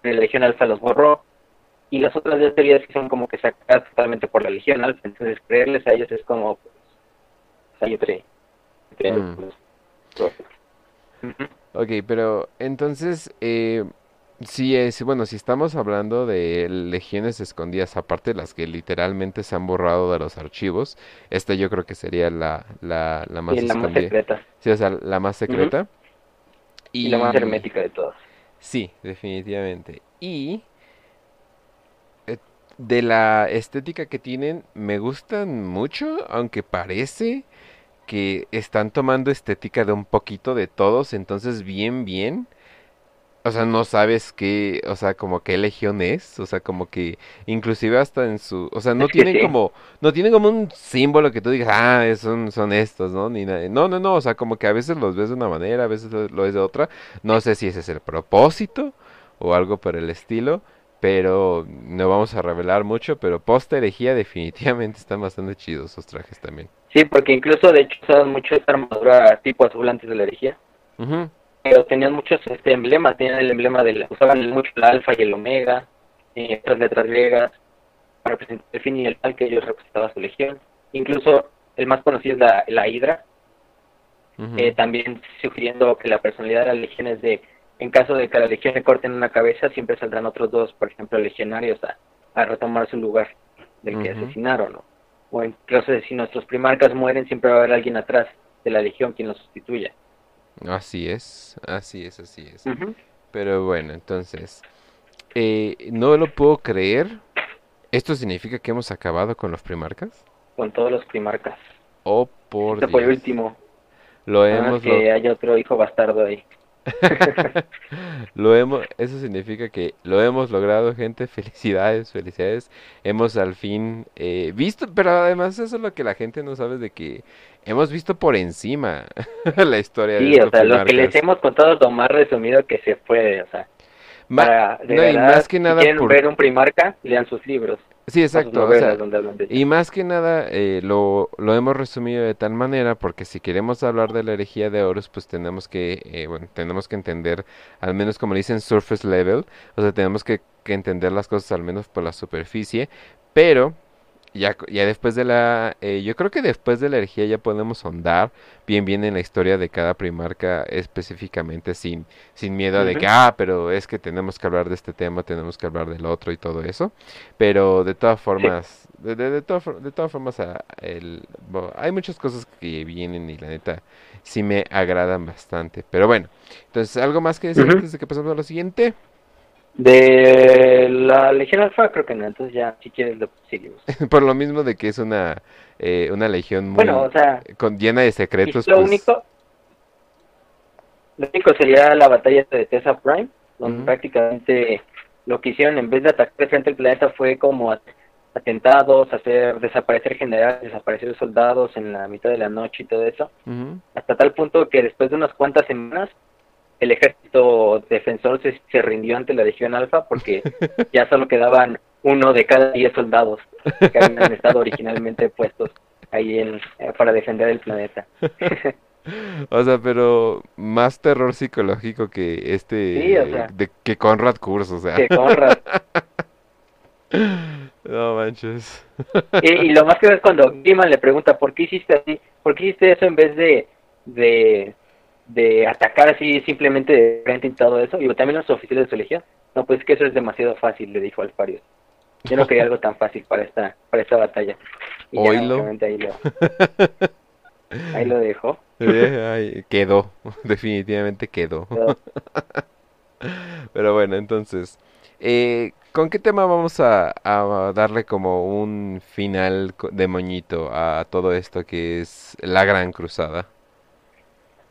la Legión Alfa los borró, y las otras dos teorías que son como que sacadas totalmente por la Legión Alfa, entonces creerles a ellos es como, pues, hay mm. pues, Ok, pero entonces, eh, Sí, es, bueno, si estamos hablando de legiones escondidas, aparte de las que literalmente se han borrado de los archivos, esta yo creo que sería la, la, la más, la más secreta. Sí, o sea, la más secreta. y... la más hermética de todas. Sí, definitivamente. Y eh, de la estética que tienen, me gustan mucho, aunque parece que están tomando estética de un poquito de todos, entonces bien, bien o sea, no sabes qué, o sea, como qué legión es, o sea, como que inclusive hasta en su, o sea, no tienen como, no tienen como un símbolo que tú digas, ah, son, son estos, ¿no? Ni nada. No, no, no, o sea, como que a veces los ves de una manera, a veces lo ves de otra, no sé si ese es el propósito o algo por el estilo, pero no vamos a revelar mucho, pero post herejía definitivamente están bastante chidos esos trajes también. Sí, porque incluso de hecho usaban mucho esta armadura tipo azul antes de la herejía. Ajá pero tenían muchos este, emblemas, tenían el emblema de usaban mucho el alfa y el omega, y otras letras griegas, para representar el fin y el tal que ellos representaban su legión. Incluso el más conocido es la, la Hidra, eh, también sugiriendo que la personalidad de la legión es de, en caso de que a la legión le corten una cabeza, siempre saldrán otros dos, por ejemplo, legionarios a, a retomar su lugar del que asesinaron, ¿no? O de si nuestros primarcas mueren, siempre va a haber alguien atrás de la legión quien los sustituya. Así es, así es, así es. Pero bueno, entonces, eh, no lo puedo creer. ¿Esto significa que hemos acabado con los primarcas? Con todos los primarcas. Oh, por este fue el último. Lo hemos... Que hay otro hijo bastardo ahí. lo hemos, eso significa que lo hemos logrado, gente. Felicidades, felicidades. Hemos al fin eh, visto, pero además eso es lo que la gente no sabe de que hemos visto por encima la historia. Sí, o sea, lo que les hemos contado es lo más resumido que se puede, o sea. y más que nada si quieren ver un primarca, lean sus libros. Sí, exacto. y más que nada eh, lo, lo hemos resumido de tal manera porque si queremos hablar de la herejía de Horus, pues tenemos que, eh, bueno, tenemos que entender, al menos como dicen, surface level, o sea, tenemos que, que entender las cosas al menos por la superficie, pero ya, ya después de la, eh, yo creo que después de la energía ya podemos ahondar bien bien en la historia de cada primarca específicamente sin, sin miedo de que, ah, pero es que tenemos que hablar de este tema, tenemos que hablar del otro y todo eso. Pero de todas formas, de, de, de, de todas formas, ah, el, hay muchas cosas que vienen y la neta sí me agradan bastante. Pero bueno, entonces, ¿algo más que decir antes de que pasemos a lo siguiente? De la Legión Alfa creo que no, entonces ya si quieres lo seguimos. Por lo mismo de que es una eh, una legión muy con, llena de secretos. Lo pues único lo único sería la batalla de Tessa Prime, donde prácticamente lo que hicieron en vez de atacar frente al planeta fue como atentados, hacer desaparecer generales, desaparecer soldados en la mitad de la noche y todo eso. Hasta tal punto que después de unas cuantas semanas el ejército defensor se, rindió ante la Legión Alfa porque ya solo quedaban uno de cada diez soldados que habían estado originalmente puestos ahí en, eh, para defender el planeta. O sea, pero más terror psicológico que este de que Conrad Kurz, o sea. Que Conrad. no manches. Y, lo más que es cuando Gilman le pregunta, ¿por qué hiciste así? ¿Por qué hiciste eso en vez de, de, de atacar así simplemente de frente y todo eso? Y también los oficiales de su legión. No, pues que eso es demasiado fácil, le dijo Alfarius. Yo no quería algo tan fácil para esta, para esta batalla. Y ahí lo... ahí lo dejó. quedó, definitivamente quedó. Pero bueno, entonces, eh, ¿con qué tema vamos a, darle como un final de moñito a todo esto que es la Gran Cruzada?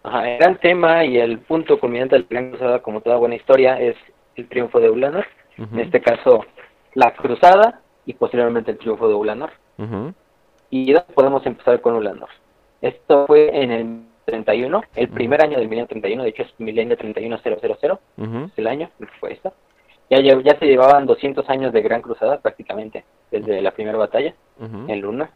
El gran tema y el punto culminante de la Gran Cruzada, como toda buena historia, es el triunfo de Ulanor. En este caso, la Cruzada y posteriormente el triunfo de Ulanor. Y podemos empezar con Ulanor. Esto fue en el 31, el primer año del milenio 31, de hecho es milenio 31000, es el año fue esto. Ya, ya se llevaban 200 años de Gran Cruzada prácticamente, desde la primera batalla en Luna.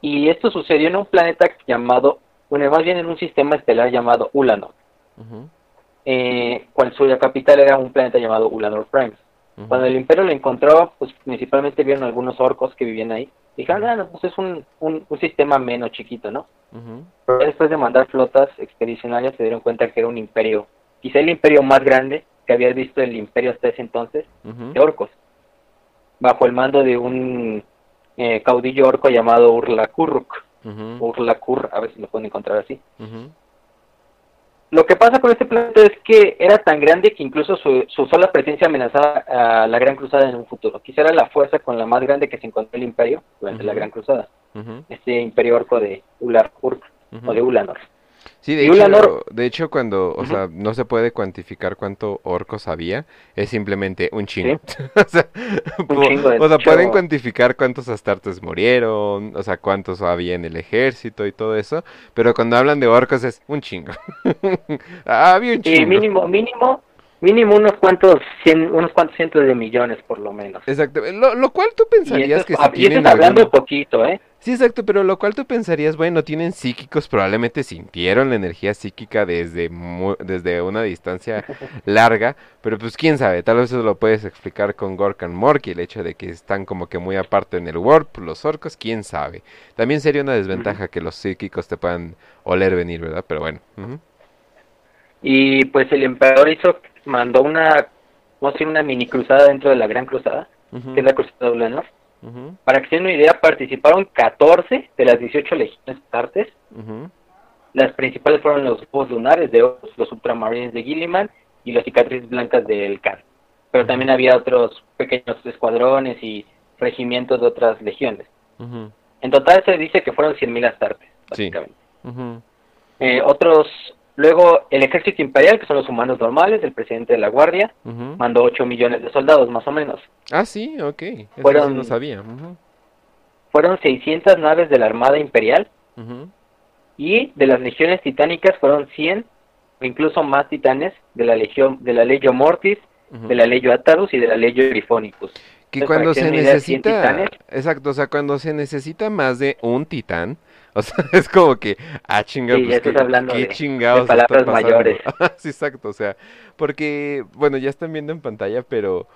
Y esto sucedió en un planeta llamado, bueno, más bien en un sistema estelar llamado Ulanor, eh, cual suya capital era un planeta llamado Ulanor Prime. Cuando el Imperio lo encontró, pues principalmente vieron algunos orcos que vivían ahí. Dijeron, ah, pues es un, un, sistema menos chiquito, ¿no? Pero después de mandar flotas expedicionarias se dieron cuenta que era un imperio, quizá el imperio más grande que había visto el imperio hasta ese entonces, de orcos, bajo el mando de un eh, caudillo orco llamado Urlakurruk, Urlakur, a ver si lo pueden encontrar así. Lo que pasa con este planeta es que era tan grande que incluso su, sola presencia amenazaba a la Gran Cruzada en un futuro. Quizá era la fuerza con la más grande que se encontró el Imperio durante la Gran Cruzada. Este Imperio Orco de Ular o de Ulanor. Sí, de hecho, de hecho cuando, o sea, no se puede cuantificar cuánto orcos había, es simplemente un chingo. o sea, o sea pueden cuantificar cuántos astartes murieron, o sea, cuántos había en el ejército y todo eso, pero cuando hablan de orcos es un chingo. Había un chingo. Y mínimo, mínimo, mínimo unos cuantos cien, unos cuantos cientos de millones por lo menos. Exacto, lo, cual tú pensarías que si tienen hablando poquito, ¿eh? Sí, exacto, pero lo cual tú pensarías, bueno, tienen psíquicos, probablemente sintieron la energía psíquica desde, desde una distancia larga, pero pues quién sabe, tal vez eso lo puedes explicar con Gorkan Morky, el hecho de que están como que muy aparte en el warp, los orcos, quién sabe. También sería una desventaja que los psíquicos te puedan oler venir, ¿verdad? Pero bueno. Y pues el emperador hizo, mandó una, vamos a decir, una mini cruzada dentro de la gran cruzada, que es la cruzada de Ulanor para que se den una idea, participaron 14 de las 18 legiones partes. Las principales fueron los búhos lunares de los ultramarines de Gilliman y las cicatrices blancas del Khan. Pero también había otros pequeños escuadrones y regimientos de otras legiones. En total se dice que fueron 100.000 astartes, básicamente. Eh, otros Luego, el ejército imperial, que son los humanos normales, el presidente de la guardia, mandó 8 millones de soldados, más o menos. Ah, sí, ok. Eso fueron, no sabía. Fueron 600 naves de la Armada Imperial. Y de las legiones titánicas fueron 100 o incluso más titanes de la legión de la Legio Mortis, de la Legio Atarus y de la Legio Grifonicus. Que cuando se necesita, exacto, o sea, cuando se necesita más de un titán, o sea, es como que, ah, chingados, sí, pues, hablando qué chingados. De palabras mayores. sí, exacto, o sea, porque, bueno, ya están viendo en pantalla, pero,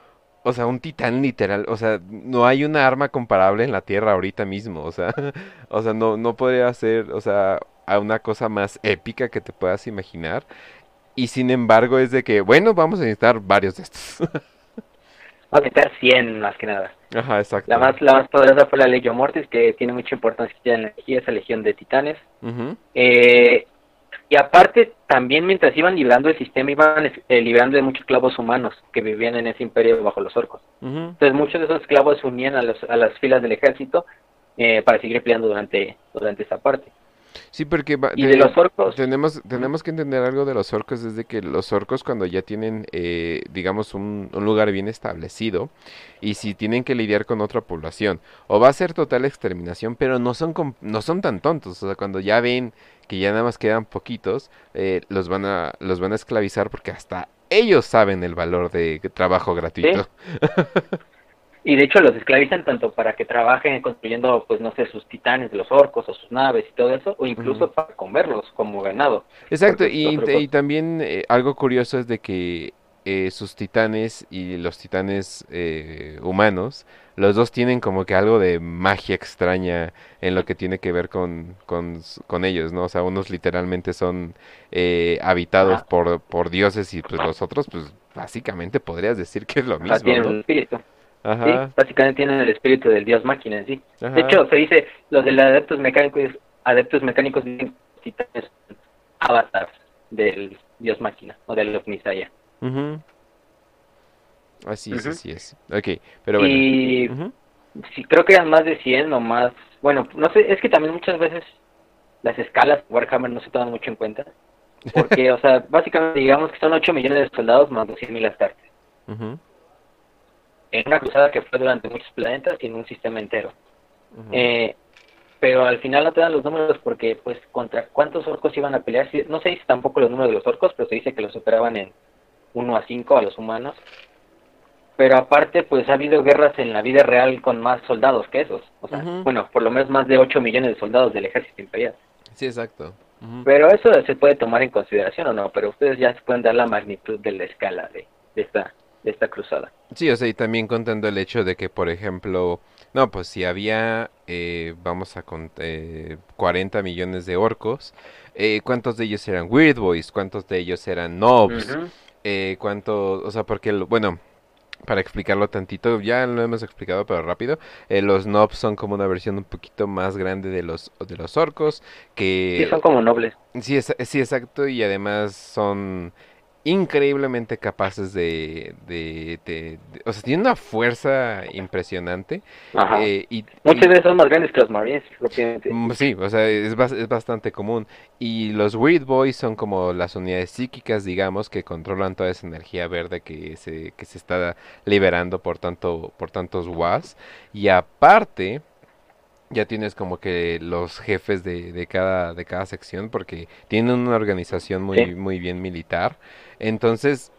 o sea, un titán literal, o sea, no hay una arma comparable en la Tierra ahorita mismo, o sea, o sea, no, no podría ser, o sea, a una cosa más épica que te puedas imaginar. Y sin embargo es de que, bueno, vamos a necesitar varios de estos. Va a meter 100 más que nada. Ajá, exacto. La más, la más poderosa fue la Legio Mortis, que tiene mucha importancia en la energía, esa legión de titanes. eh, y aparte, también mientras iban librando el sistema, iban eh, librando de muchos esclavos humanos que vivían en ese imperio bajo los orcos. Entonces muchos de esos esclavos se unían a, los, a las filas del ejército eh, para seguir peleando durante, durante esa parte. Sí, porque ¿Y de los orcos? tenemos tenemos que entender algo de los orcos desde que los orcos cuando ya tienen eh, digamos un, lugar bien establecido y si tienen que lidiar con otra población o va a ser total exterminación, pero no son no son tan tontos, o sea, cuando ya ven que ya nada más quedan poquitos, eh, los van a los van a esclavizar porque hasta ellos saben el valor de trabajo gratuito. y de hecho los esclavizan tanto para que trabajen construyendo, pues no sé, sus titanes los orcos o sus naves y todo eso, o incluso para comerlos como ganado. Exacto, y, también eh, algo curioso es de que eh, sus titanes y los titanes eh, humanos, los dos tienen como que algo de magia extraña en lo que tiene que ver con, con, ellos, ¿no? O sea, unos literalmente son eh, habitados por, por dioses y pues los otros, pues básicamente podrías decir que es lo mismo. tienen un espíritu. Ajá. básicamente tienen el espíritu del dios máquina en sí. De hecho, se dice, los de los adeptos mecánicos, adeptos mecánicos titanes avatars del dios máquina o del Omnisaya. Así es, así es. Ok, pero bueno. Y sí, creo que eran más de 100 o más. Bueno, no sé, es que también muchas veces las escalas Warhammer no se toman mucho en cuenta. Porque, o sea, básicamente digamos que son 8 millones de soldados más 200 mil astartes. En una cruzada que fue durante muchos planetas y en un sistema entero. eh, pero al final no te dan los números porque, pues, contra cuántos orcos iban a pelear. No se dice tampoco los números de los orcos, pero se dice que los superaban en 1 a 5 a los humanos. Pero aparte, pues ha habido guerras en la vida real con más soldados que esos. O sea, bueno, por lo menos más de 8 millones de soldados del ejército imperial. Sí, exacto. Pero eso se puede tomar en consideración o no, pero ustedes ya se pueden dar la magnitud de la escala de, de esta de esta cruzada. Sí, o sea, y también contando el hecho de que, por ejemplo, no, pues si había, eh, vamos a contar, eh, 40 millones de orcos, eh, ¿cuántos de ellos eran Weird Boys? ¿Cuántos de ellos eran Nobs? eh, cuánto, o sea, porque, bueno, para explicarlo tantito, ya lo hemos explicado, pero rápido, eh, los nobs son como una versión un poquito más grande de los, de los orcos, que... Sí, son como nobles. Sí, es, sí, exacto, y además son increíblemente capaces de, de, o sea, tienen una fuerza impresionante. Eh, y, Muchas veces son más grandes que los Marines, mm, Sí, o sea, es, es bastante común. Y los Weird Boys son como las unidades psíquicas, digamos, que controlan toda esa energía verde que se, que se está liberando por, tanto, por tantos WAS. Y aparte, ya tienes como que los jefes de, de, cada, de cada sección, porque tienen una organización muy, muy bien militar. Entonces,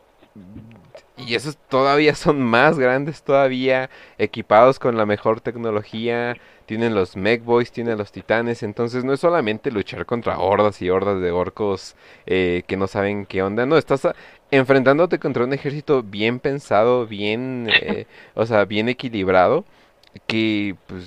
y esos todavía son más grandes, todavía equipados con la mejor tecnología. Tienen los Mech Boys, tienen los Titanes. Entonces no es solamente luchar contra hordas y hordas de orcos eh, que no saben qué onda. No, estás enfrentándote contra un ejército bien pensado, bien, eh, o sea, bien equilibrado que pues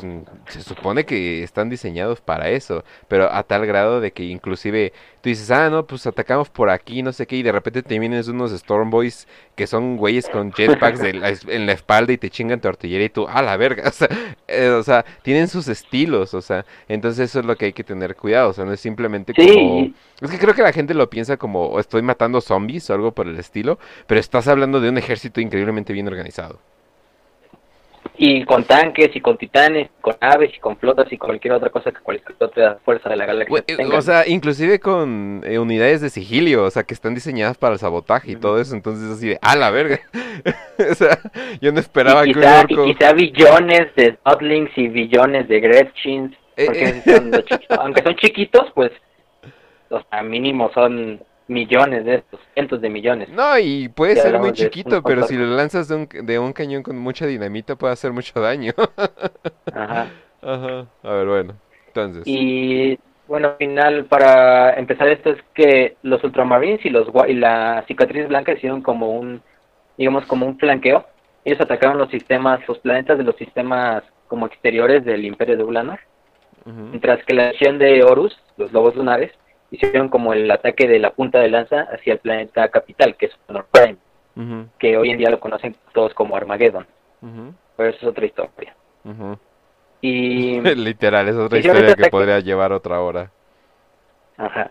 se supone que están diseñados para eso, pero a tal grado de que inclusive tú dices, ah, no, pues atacamos por aquí, no sé qué, y de repente te vienes unos Storm Boys que son güeyes con jetpacks en la espalda y te chingan tu artillería y tú, ah, la verga, o sea, eh, o sea, tienen sus estilos, o sea, entonces eso es lo que hay que tener cuidado, o sea, no es simplemente como... Es que creo que la gente lo piensa como estoy matando zombies o algo por el estilo, pero estás hablando de un ejército increíblemente bien organizado y con tanques y con titanes, con aves y con flotas y cualquier otra cosa que cualquier otra fuerza de la galaxia O sea, inclusive con eh, unidades de sigilio, o sea, que están diseñadas para el sabotaje y todo eso, entonces así de, ¡ah, la verga! o sea, yo no esperaba que un orco... Y quizá billones de Spotlings y billones de Gretchins, eh, eh. aunque son chiquitos, pues, o sea, mínimo son millones de estos, cientos de millones. No, y puede ser muy chiquito, pero si lo lanzas de un, de un cañón con mucha dinamita puede hacer mucho daño. Ajá. Ajá. A ver, bueno. Entonces. Y bueno, al final, para empezar esto es que los Ultramarines y los y la cicatriz blanca hicieron como un, digamos, como un flanqueo. Ellos atacaron los sistemas, los planetas de los sistemas como exteriores del Imperio de Ulanar. Mientras que la acción de Horus, los lobos lunares, hicieron como el ataque de la punta de lanza hacia el planeta capital, que es Honor Prime, que hoy en día lo conocen todos como Armageddon. Pero eso es otra historia. Y literal, es otra historia este que podría llevar otra hora. Ajá.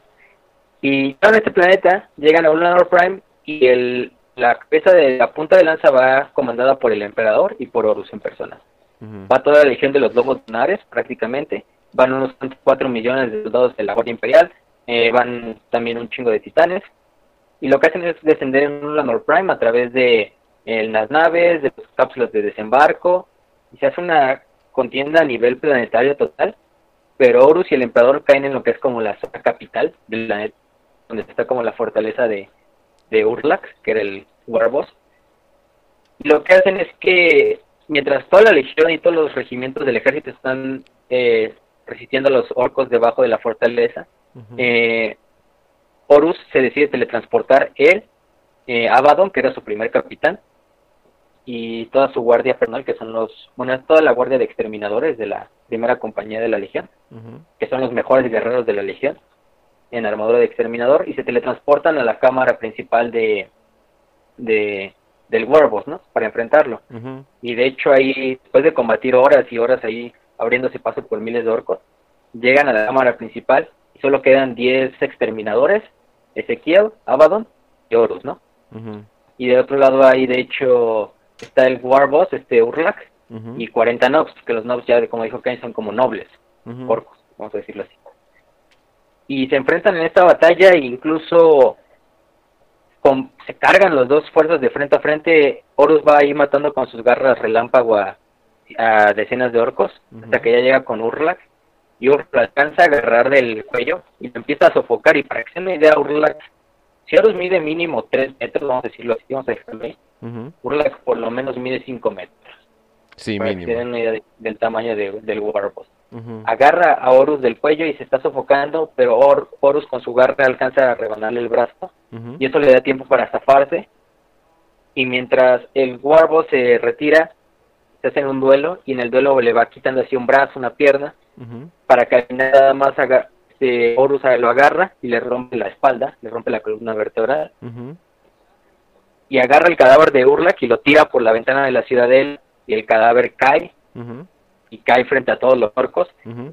Y en este planeta llegan a Honor Prime y el, la cabeza de la punta de lanza va comandada por el emperador y por Horus en persona. Va toda la legión de los lobos lunares prácticamente, van unos 4 millones de soldados de la Guardia Imperial, eh, van también un chingo de titanes. Y lo que hacen es descender en un Lanor Prime a través de eh, las naves, de las cápsulas de desembarco. Y se hace una contienda a nivel planetario total. Pero Horus y el Emperador caen en lo que es como la zona capital del planeta, donde está como la fortaleza de, de Urlax, que era el Warboss. Lo que hacen es que mientras toda la legión y todos los regimientos del ejército están eh, resistiendo a los orcos debajo de la fortaleza, eh, Horus se decide teletransportar él, eh, Abaddon, que era su primer capitán, y toda su guardia personal, que son los, bueno, toda la guardia de exterminadores de la primera compañía de la Legión, que son los mejores guerreros de la Legión, en armadura de exterminador, y se teletransportan a la cámara principal de, de del Werewolf, ¿no? Para enfrentarlo. Y de hecho ahí, después de combatir horas y horas ahí, abriéndose paso por miles de orcos, llegan a la cámara principal solo quedan 10 exterminadores, Ezequiel, Abaddon y Horus, ¿no? Y de otro lado ahí, de hecho, está el Warboss, este Urlak, y 40 Nobs, que los Nobs ya, como dijo Kane, son como nobles, orcos, vamos a decirlo así. Y se enfrentan en esta batalla e incluso se cargan los dos fuerzas de frente a frente. Horus va ahí matando con sus garras relámpago a, decenas de orcos, hasta que ya llega con Urlak. Y Urlak alcanza a agarrar del cuello y lo empieza a sofocar. Y para que se una idea, Urlak, si Horus mide mínimo 3 metros, vamos a decirlo así, vamos a dejarlo ahí, Urlak por lo menos mide 5 metros. Sí, para mínimo. Que se den una idea del tamaño del Warboss. Agarra a Horus del cuello y se está sofocando, pero Horus con su garra alcanza a rebanarle el brazo y eso le da tiempo para zafarse. Y mientras el Warboss se retira, se hacen un duelo y en el duelo le va quitando así un brazo, una pierna, para que nada más haga, este, Horus lo agarra y le rompe la espalda, le rompe la columna vertebral. Y agarra el cadáver de Urlak y lo tira por la ventana de la ciudadela y el cadáver cae y cae frente a todos los orcos.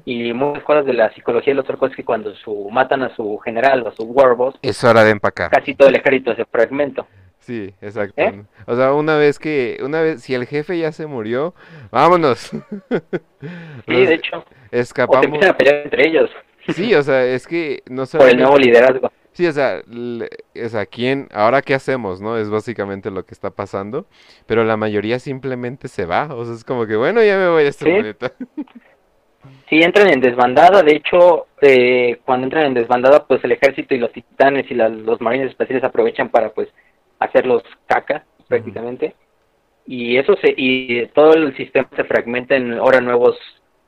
Y muchas cosas de la psicología de los orcos es que cuando su, matan a su general o a su warboss, es hora de empacar. Casi todo el ejército se fragmenta. Sí, exacto. ¿Eh? O sea, una vez que, una vez, si el jefe ya se murió, vámonos. sí, de hecho. Escapamos. O empiezan a pelear entre ellos. Sí, o sea, es que no Por el nuevo liderazgo. Sí, o sea, o sea, ¿quién, ahora qué hacemos, no? Es básicamente lo que está pasando, pero la mayoría simplemente se va, o sea, es como que, bueno, ya me voy a este planeta. Sí, entran en desbandada, de hecho, eh, cuando entran en desbandada, pues el ejército y los titanes y los marines espaciales aprovechan para, pues, hacerlos caca, prácticamente, y eso se, y todo el sistema se fragmenta en ahora nuevos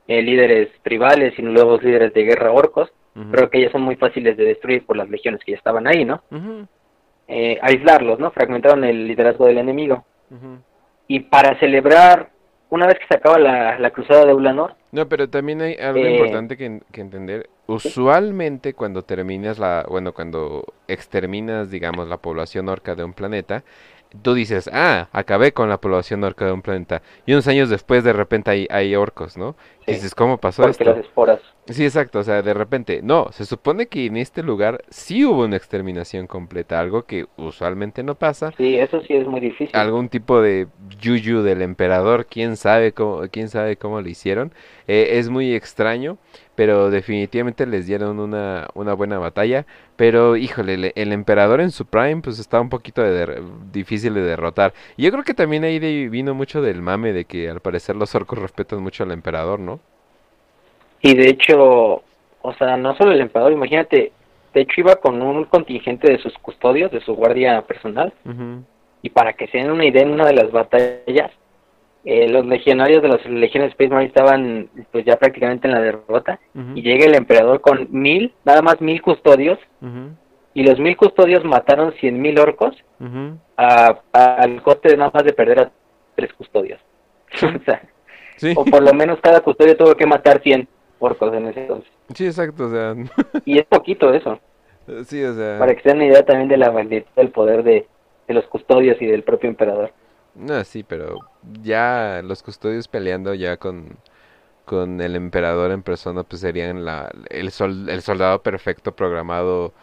eh, líderes tribales y nuevos líderes de guerra orcos, pero que ya son muy fáciles de destruir por las legiones que ya estaban ahí, ¿no? eh, aislarlos, ¿no? Fragmentaron el liderazgo del enemigo. Y para celebrar, una vez que se acaba la, la cruzada de Ulanor... No, pero también hay algo eh, importante que, que, entender. Usualmente cuando terminas la, bueno, cuando exterminas, digamos, la población orca de un planeta, tú dices, ah, acabé con la población orca de un planeta. Y unos años después, de repente, hay, hay orcos, ¿no? dices, ¿cómo pasó esto? las esporas. Sí, exacto, o sea, de repente, no, se supone que en este lugar sí hubo una exterminación completa, algo que usualmente no pasa. Sí, eso sí es muy difícil. Algún tipo de yuyu del emperador, quién sabe cómo, quién sabe cómo lo hicieron. Eh, es muy extraño, pero definitivamente les dieron una, una buena batalla. Pero, híjole, el, emperador en su prime, pues está un poquito de difícil de derrotar. Y yo creo que también ahí vino mucho del mame de que al parecer los orcos respetan mucho al emperador, ¿no? Y de hecho, o sea, no solo el emperador, imagínate, de hecho iba con un contingente de sus custodios, de su guardia personal, y para que se den una idea, en una de las batallas, eh, los legionarios de las legiones Space Marine estaban pues ya prácticamente en la derrota, y llega el emperador con mil, nada más mil custodios, y los mil custodios mataron cien mil orcos, al coste de nada más de perder a tres custodios. o, sea, o por lo menos cada custodio tuvo que matar cien porcos en ese entonces. Sí, exacto, o sea. y es poquito eso. Sí, o sea. Para que se den una idea también de la magnitud del poder de, los custodios y del propio emperador. No, sí, pero ya los custodios peleando ya con, con el emperador en persona, pues serían la, el, sol, el soldado perfecto programado,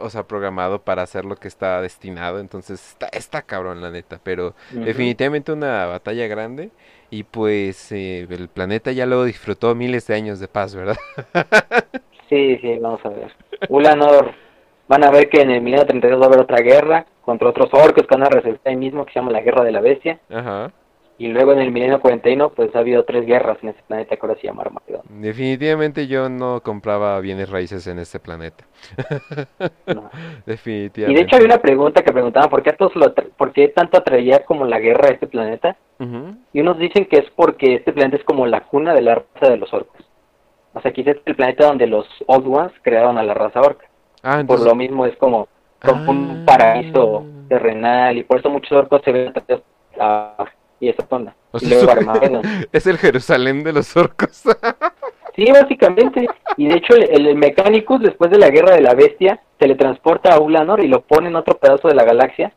o sea, programado para hacer lo que está destinado. Entonces está, está cabrón, la neta. Pero definitivamente una batalla grande. Y pues eh, el planeta ya lo disfrutó miles de años de paz, ¿verdad? sí, sí, vamos a ver. Ulanor, van a ver que en el 1932 va a haber otra guerra contra otros orcos que van a resolver ahí mismo, que se llama la Guerra de la Bestia. Ajá. Y luego en el milenio 41, pues ha habido tres guerras en ese planeta que ahora se llama Armagedón. Definitivamente yo no compraba bienes raíces en este planeta. Definitivamente. Y de hecho hay una pregunta que preguntaban, ¿por qué, todos lo ¿por qué tanto atraía como la guerra a este planeta? Y unos dicen que es porque este planeta es como la cuna de la raza de los orcos. O sea, quizás es el planeta donde los Old Ones crearon a la raza orca. Ah, Por lo mismo es como, un ah. paraíso terrenal y por eso muchos orcos se ven a y esa onda. es el Jerusalén de los orcos. sí, básicamente. Y de hecho, el, el Mechanicus, después de la guerra de la bestia, se le transporta a Ulanor y lo pone en otro pedazo de la galaxia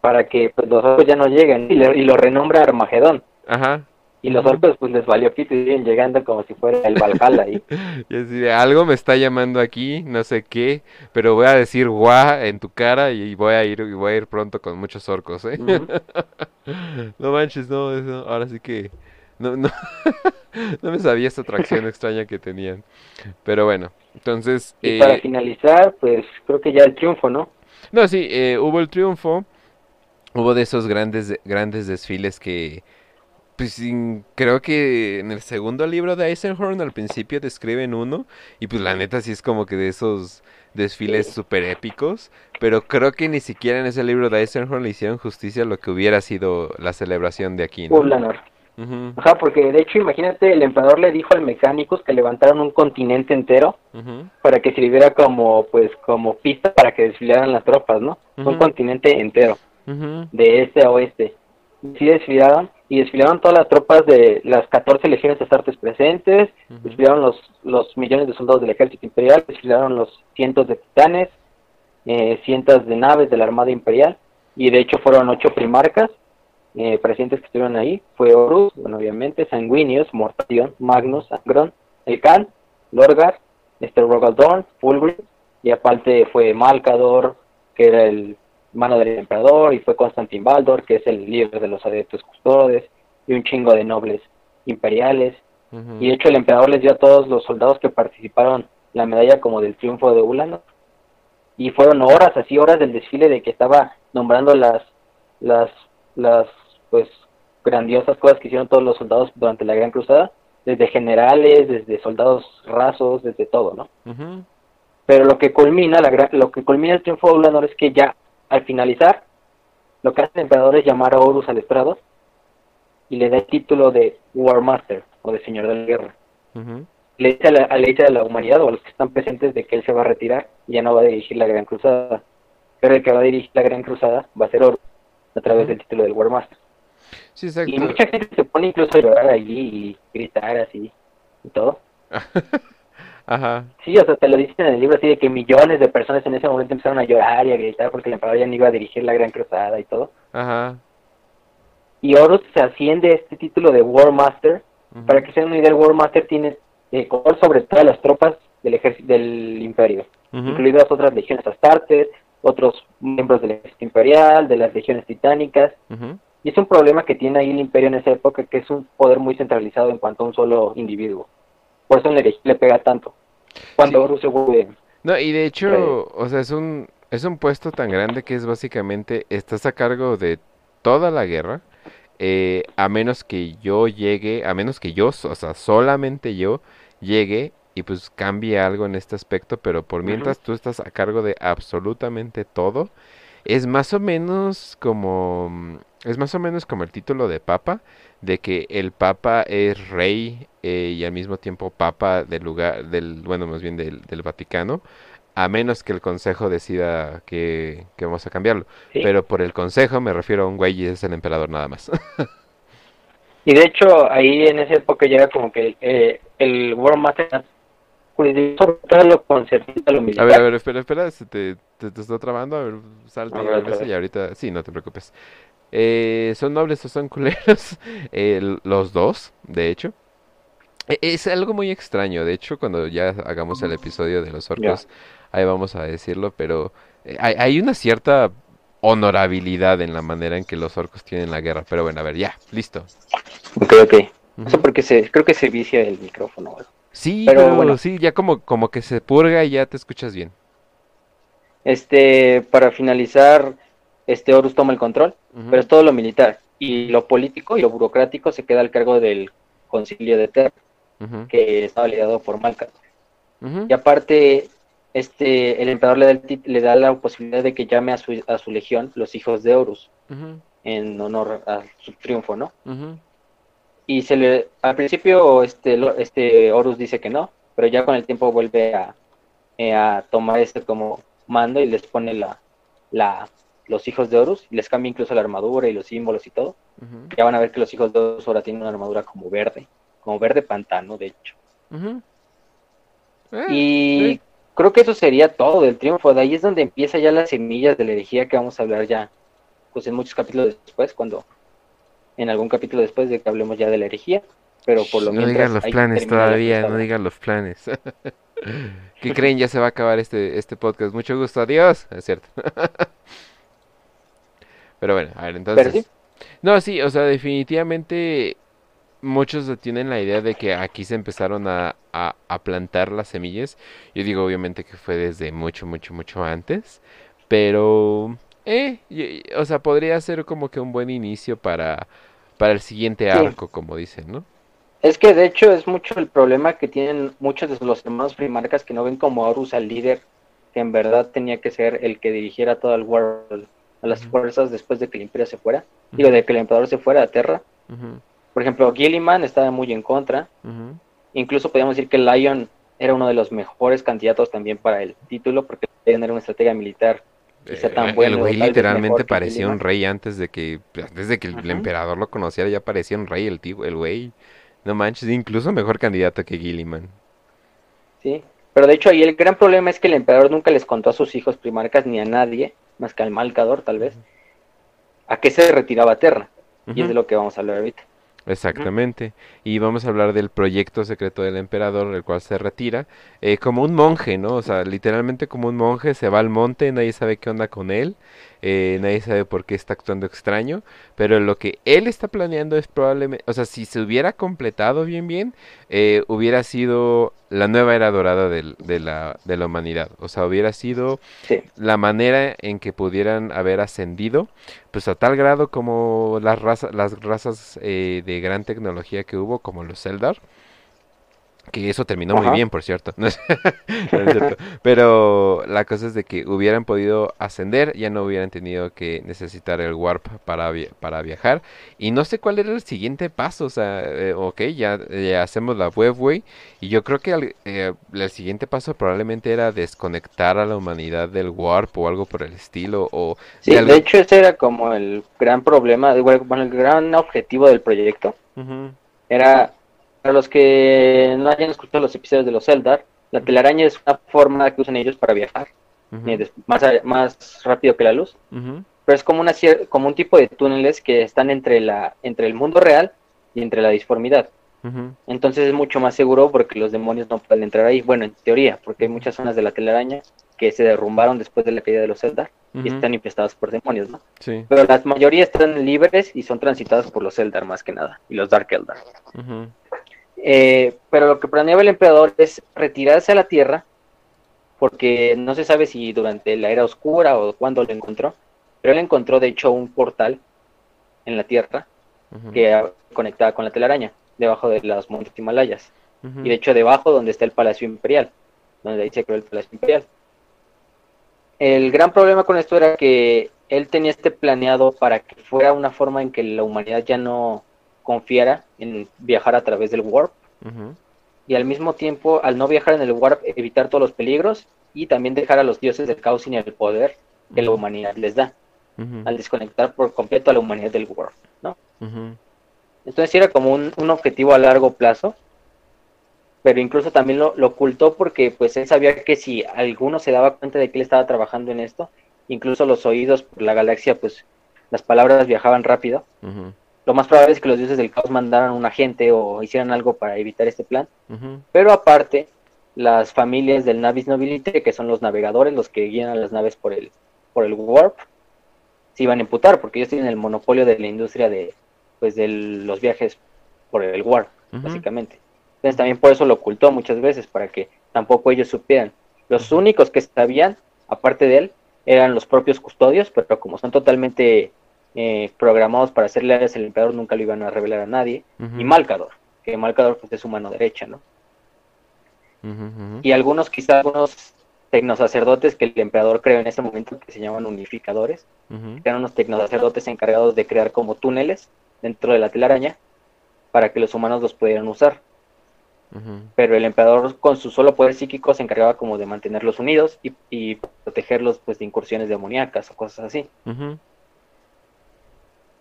para que pues, los orcos ya no lleguen. Y, y lo renombra Armagedón. Ajá. Y los orcos pues les valió pito y siguen llegando como si fuera el Valhalla ahí. y así algo me está llamando aquí, no sé qué, pero voy a decir guau en tu cara y voy a ir y voy a ir pronto con muchos orcos, ¿eh? no manches, no, ahora sí que no, no, no me sabía esta atracción extraña que tenían. Pero bueno, entonces... Y para eh, finalizar, pues creo que ya el triunfo, ¿no? No, sí, eh, hubo el triunfo, hubo de esos grandes, grandes desfiles que pues creo que en el segundo libro de Eisenhorn al principio describen uno y pues la neta sí es como que de esos desfiles súper épicos, pero creo que ni siquiera en ese libro de Eisenhorn le hicieron justicia a lo que hubiera sido la celebración de aquí, ¿no? Ajá, porque de hecho imagínate, el emperador le dijo al mecánicos que levantaron un continente entero para que sirviera como pues como pista para que desfilaran las tropas, ¿no? Un continente entero, de este a oeste. Y sí desfilaron y desfilaron todas las tropas de las 14 legiones de astartes presentes, desfilaron los, los millones de soldados del ejército imperial, desfilaron los cientos de titanes, eh, cientos de naves de la armada imperial, y de hecho fueron ocho primarcas eh, presentes que estuvieron ahí, fue Horus, bueno obviamente, Sanguinius, Mortarion, Magnus, Angron, Elkan, Lorgar, este Rogaldorn, Fulgrim, y aparte fue Malcador, que era el mano del emperador, y fue Constantin Baldor, que es el líder de los adeptos custodes, y un chingo de nobles imperiales. Y de hecho el emperador les dio a todos los soldados que participaron la medalla como del triunfo de Ulano. Y fueron horas, así horas del desfile de que estaba nombrando las, las, las, pues, grandiosas cosas que hicieron todos los soldados durante la Gran Cruzada, desde generales, desde soldados rasos, desde todo, ¿no? Pero lo que culmina, la, lo que culmina el triunfo de Ulanor es que ya al finalizar, lo que hace el emperador es llamar a Horus al estrado y le da el título de War Master o de Señor de la Guerra. Le dice a la, a la humanidad o a los que están presentes de que él se va a retirar y ya no va a dirigir la Gran Cruzada. Pero el que va a dirigir la Gran Cruzada va a ser Horus a través del título del War Master. y mucha gente se pone incluso a llorar allí y gritar así y todo. Ajá. Sí, o sea, te lo dicen en el libro así de que millones de personas en ese momento empezaron a llorar y a gritar porque el emperador ya no iba a dirigir la gran cruzada y todo. Ajá. Y Horus se asciende a este título de War Master. Para que sea una idea, el War Master tiene eh, control sobre todas las tropas del ejército del imperio, incluidas otras legiones astartes, otros miembros del ejército imperial, de las legiones titánicas. Y es un problema que tiene ahí el imperio en esa época, que es un poder muy centralizado en cuanto a un solo individuo. Por eso le, le pega tanto. Cuando se vuelve... No, y de hecho, o sea, es un, es un puesto tan grande que es básicamente, estás a cargo de toda la guerra, eh, a menos que yo llegue, a menos que yo, o sea, solamente yo llegue y pues cambie algo en este aspecto, pero por mientras tú estás a cargo de absolutamente todo, es más o menos como, es más o menos como el título de papa, de que el Papa es rey eh, y al mismo tiempo Papa del lugar, del, bueno, más bien del, Vaticano, a menos que el Consejo decida que, vamos a cambiarlo. Pero por el Consejo me refiero a un güey y es el emperador nada más. y de hecho, ahí en esa época ya era como que eh, el World Master todo lo concerniente lo militar. A ver, a ver, espera, espera, se te, te, está trabando, a ver, salte y, y ahorita, sí, no te preocupes. Eh, ¿Son nobles o son culeros? los dos, de hecho. E, es algo muy extraño, de hecho, cuando ya hagamos el episodio de los orcos, ahí vamos a decirlo, pero eh, hay, una cierta honorabilidad en la manera en que los orcos tienen la guerra. Pero bueno, a ver, ya, listo. Ok, ok. Eso porque se, creo que se vicia el micrófono. Sí, pero, bueno. sí, ya como, como que se purga y ya te escuchas bien. Este, para finalizar, este Horus toma el control, pero es todo lo militar. y lo político y lo burocrático se queda al cargo del concilio de Terra, que estaba liderado por Malca. Y aparte, este, el emperador le da, le da, la posibilidad de que llame a su, a su legión los hijos de Horus, en honor a su triunfo, ¿no? Y se le, al principio este, este Horus dice que no, pero ya con el tiempo vuelve a, eh, a tomar este como mando y les pone la, la, los hijos de Horus, y les cambia incluso la armadura y los símbolos y todo. Ya van a ver que los hijos de Horus ahora tienen una armadura como verde, como verde pantano, de hecho. Eh, y creo que eso sería todo del triunfo. De ahí es donde empieza ya las semillas de la herejía que vamos a hablar ya, pues en muchos capítulos después, cuando, en algún capítulo después de que hablemos ya de la herejía. Pero por lo menos. No digan los planes todavía, no digan los planes. ¿Qué creen? Ya se va a acabar este, este podcast. Mucho gusto, adiós. Es cierto. Pero bueno, a ver, entonces. No, sí, o sea, definitivamente muchos tienen la idea de que aquí se empezaron a, a, plantar las semillas. Yo digo, obviamente, que fue desde mucho, mucho, mucho antes. Pero, eh, o sea, podría ser como que un buen inicio para, para el siguiente arco, como dicen, ¿no? Es que de hecho es mucho el problema que tienen muchos de los hermanos primarcas que no ven como Horus al líder, que en verdad tenía que ser el que dirigiera todo el world, a las fuerzas después de que el imperio se fuera, digo, de que el emperador se fuera a Terra. Por ejemplo, Gilliman estaba muy en contra. Incluso podríamos decir que Lion era uno de los mejores candidatos también para el título, porque tener una estrategia militar eh, tan bueno. El güey literalmente parecía un rey antes de que, desde que el emperador lo conociera, ya parecía un rey el tío, el güey. No manches, incluso mejor candidato que Gilliman. Sí, pero de hecho ahí el gran problema es que el emperador nunca les contó a sus hijos primarcas ni a nadie, más que al Malcador tal vez, a qué se retiraba Terra. Y es de lo que vamos a hablar ahorita. Exactamente. Y vamos a hablar del proyecto secreto del emperador, el cual se retira, eh, como un monje, ¿no? O sea, literalmente como un monje, se va al monte, nadie sabe qué onda con él, eh, nadie sabe por qué está actuando extraño, pero lo que él está planeando es probablemente, o sea, si se hubiera completado bien, bien, eh, hubiera sido la nueva era dorada de, la, de la humanidad, o sea, hubiera sido la manera en que pudieran haber ascendido, pues a tal grado como las, razas las razas eh, de gran tecnología que hubo, como los Eldar, que eso terminó muy bien, por cierto. Pero la cosa es de que hubieran podido ascender, ya no hubieran tenido que necesitar el warp para, para viajar. Y no sé cuál era el siguiente paso. O sea, eh, ok, ya, hacemos la webway. Y yo creo que eh, el, siguiente paso probablemente era desconectar a la humanidad del warp o algo por el estilo. O sí, de, hecho ese era como el gran problema, bueno, el gran objetivo del proyecto. Era para los que no hayan escuchado los episodios de los Eldar, la telaraña es una forma que usan ellos para viajar, más, más rápido que la luz. Pero es como, una, como un tipo de túneles que están entre, la, entre el mundo real y entre la disformidad. Entonces es mucho más seguro porque los demonios no pueden entrar ahí. Bueno, en teoría, porque hay muchas zonas de la telaraña que se derrumbaron después de la caída de los Eldar y están infestadas por demonios, ¿no? Sí. Pero la mayoría están libres y son transitadas por los Eldar más que nada, y los Dark Eldar. Eh, pero lo que planeaba el emperador es retirarse a la Tierra, porque no se sabe si durante la era oscura o cuándo lo encontró, pero él encontró de hecho un portal en la Tierra que conectaba con la telaraña, debajo de los montes Himalayas. Y de hecho debajo donde está el Palacio Imperial, donde ahí se creó el Palacio Imperial. El gran problema con esto era que él tenía este planeado para que fuera una forma en que la humanidad ya no confiara en viajar a través del warp. Y al mismo tiempo, al no viajar en el warp, evitar todos los peligros y también dejar a los dioses del caos sin el poder que la humanidad les da, al desconectar por completo a la humanidad del warp, ¿no? Entonces era como un, objetivo a largo plazo, pero incluso también lo, ocultó porque pues él sabía que si alguno se daba cuenta de que él estaba trabajando en esto, incluso los oídos por la galaxia, pues las palabras viajaban rápido lo más probable es que los dioses del caos mandaran un agente o hicieran algo para evitar este plan. Pero aparte, las familias del Navis Nobilite, que son los navegadores, los que guían a las naves por el, por el warp, se iban a imputar porque ellos tienen el monopolio de la industria de, pues, de los viajes por el warp, básicamente. Entonces también por eso lo ocultó muchas veces, para que tampoco ellos supieran. Los únicos que sabían, aparte de él, eran los propios custodios, pero como son totalmente eh, programados para ser leales al emperador nunca lo iban a revelar a nadie. Y Malcador, que Malcador pues, es su mano derecha, ¿no? Y algunos, quizás algunos tecnosacerdotes que el emperador creó en ese momento, que se llaman unificadores, eran unos tecnosacerdotes encargados de crear como túneles dentro de la telaraña para que los humanos los pudieran usar. Pero el emperador con su solo poder psíquico se encargaba como de mantenerlos unidos y, protegerlos pues de incursiones demoníacas o cosas así.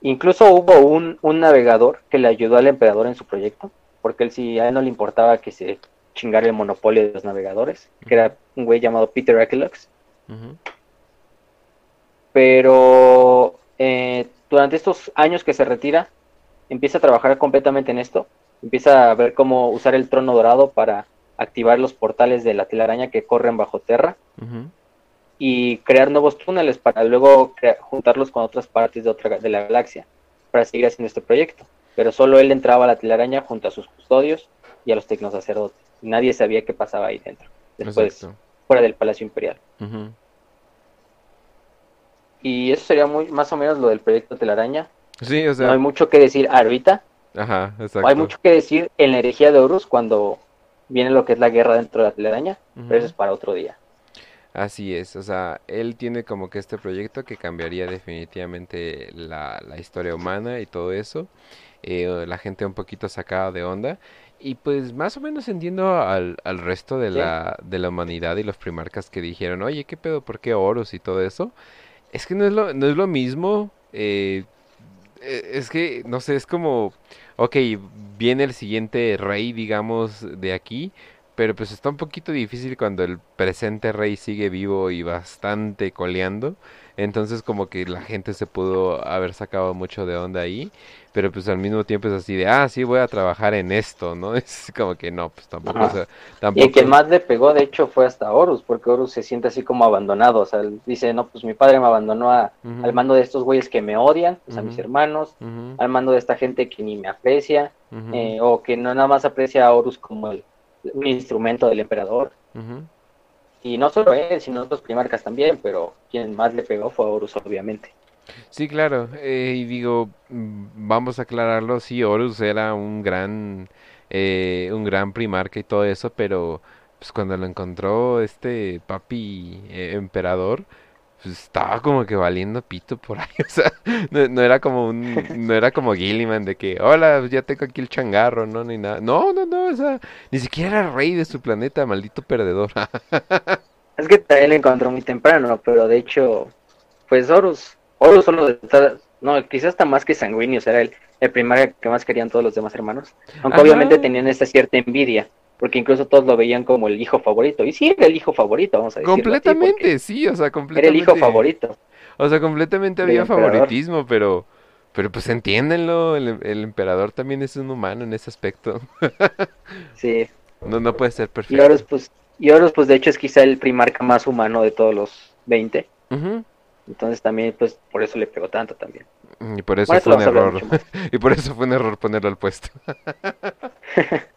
Incluso hubo un, un, navegador que le ayudó al emperador en su proyecto, porque él sí, a él no le importaba que se chingara el monopolio de los navegadores, que era un güey llamado Peter Akelox. Pero eh, durante estos años que se retira, empieza a trabajar completamente en esto, empieza a ver cómo usar el trono dorado para activar los portales de la telaraña que corren bajo tierra y crear nuevos túneles para luego juntarlos con otras partes de, otra, de la galaxia para seguir haciendo este proyecto. Pero solo él entraba a la telaraña junto a sus custodios y a los tecnosacerdotes. Y nadie sabía qué pasaba ahí dentro, después, fuera del Palacio Imperial. Y eso sería muy más o menos lo del proyecto Telaraña. Sí, o sea... No hay mucho que decir ahorita. Ajá, exacto. hay mucho que decir en la herejía de Horus cuando viene lo que es la guerra dentro de la telaraña, pero eso es para otro día. Así es, o sea, él tiene como que este proyecto que cambiaría definitivamente la, la historia humana y todo eso. Eh, la gente un poquito sacada de onda. Y pues más o menos entiendo al, al resto de la, de la humanidad y los primarcas que dijeron, oye, ¿qué pedo? ¿Por qué Horus y todo eso? Es que no es lo, no es lo mismo. Eh, eh, es que, no sé, es como, ok, viene el siguiente rey, digamos, de aquí, pero pues está un poquito difícil cuando el presente rey sigue vivo y bastante coleando. Entonces como que la gente se pudo haber sacado mucho de onda ahí, pero pues al mismo tiempo es así de, ah, sí, voy a trabajar en esto, ¿no? Es como que no, pues tampoco... tampoco... Y el que más le pegó, de hecho, fue hasta Horus, porque Horus se siente así como abandonado, o sea, dice, no, pues mi padre me abandonó al mando de estos güeyes que me odian, pues a mis hermanos, al mando de esta gente que ni me aprecia, eh, o que no nada más aprecia a Horus como el, un instrumento del emperador. Y no solo él, sino otros primarcas también, pero quien más le pegó fue Horus, obviamente. Sí, claro, eh, y digo, mm, vamos a aclararlo, sí, Horus era un gran, eh, un gran primarca y todo eso, pero pues cuando lo encontró este papi eh, emperador, pues estaba como que valiendo pito por ahí, o sea, no, era como un, no era como Gilliman de que, hola, ya tengo aquí el changarro, no, ni nada, no, no, no, o sea, ni siquiera era rey de su planeta, maldito perdedor. es que también lo encontró muy temprano, pero de hecho, pues Horus, Horus solo de no, quizás hasta más que sanguíneos, era el, el primario que más querían todos los demás hermanos, aunque obviamente tenían esta cierta envidia porque incluso todos lo veían como el hijo favorito. Y sí, era el hijo favorito, vamos a decir. Completamente, sí, o sea, completamente. Era el hijo favorito. O sea, completamente había favoritismo, pero pero pues entiéndenlo, el, emperador también es un humano en ese aspecto. sí. No, no puede ser perfecto. Y Horus, pues, y Horus, pues de hecho es quizá el primarca más humano de todos los 20. Entonces también, pues, por eso le pegó tanto también. Y por eso fue un error. y por eso fue un error ponerlo al puesto.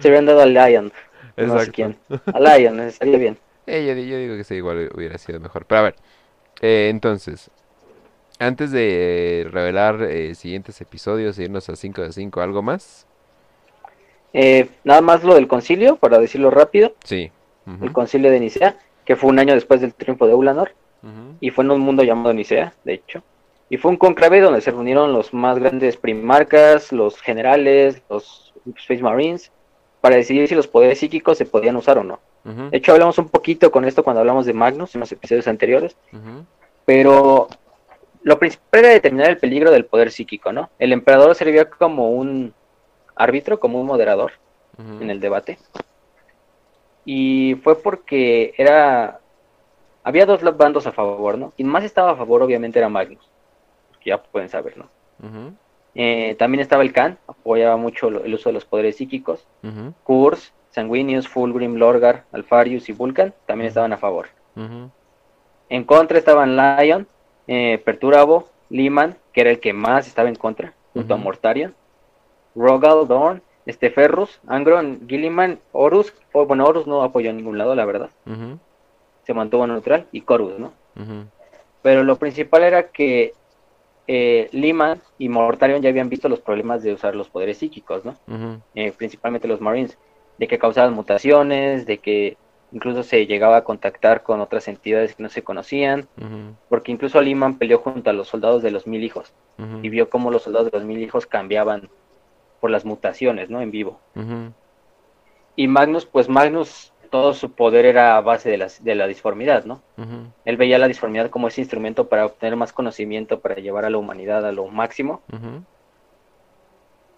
Se habían dado al Lion. Exacto. No sé quién. A Lion, estaría bien. Eh, yo, digo que sí, igual hubiera sido mejor. Pero a ver, eh, entonces, antes de revelar eh, siguientes episodios e irnos a 5 de 5, ¿algo más? Eh, nada más lo del concilio, para decirlo rápido. Sí. El concilio de Nicea, que fue un año después del triunfo de Ulanor. Y fue en un mundo llamado Nicea, de hecho. Y fue un conclave donde se reunieron los más grandes primarcas, los generales, los Space Marines, para decidir si los poderes psíquicos se podían usar o no. De hecho, hablamos un poquito con esto cuando hablamos de Magnus en los episodios anteriores. Pero lo principal era determinar el peligro del poder psíquico, ¿no? El emperador servía como un árbitro, como un moderador en el debate. Y fue porque era. Había dos bandos a favor, ¿no? Quien más estaba a favor, obviamente, era Magnus. Ya pueden saber, ¿no? Eh, también estaba el Khan, apoyaba mucho el uso de los poderes psíquicos. Kurz, Sanguinius, Fulgrim, Lorgar, Alfarius y Vulcan también estaban a favor. En contra estaban Lion, eh, Perturabo, Liman, que era el que más estaba en contra, junto a Mortarion, Rogal, Dorn, Esteferrus, Angron, Gilliman, Horus, bueno, Horus no apoyó a ningún lado, la verdad. Se mantuvo neutral, y Corvus, ¿no? Pero lo principal era que eh, Lehman y Mortarion ya habían visto los problemas de usar los poderes psíquicos, ¿no? Eh, principalmente los Marines, de que causaban mutaciones, de que incluso se llegaba a contactar con otras entidades que no se conocían, porque incluso Lehman peleó junto a los soldados de los mil hijos y vio cómo los soldados de los mil hijos cambiaban por las mutaciones, ¿no? En vivo. Y Magnus, pues Magnus, todo su poder era a base de la, de la disformidad, ¿no? Él veía la disformidad como ese instrumento para obtener más conocimiento, para llevar a la humanidad a lo máximo.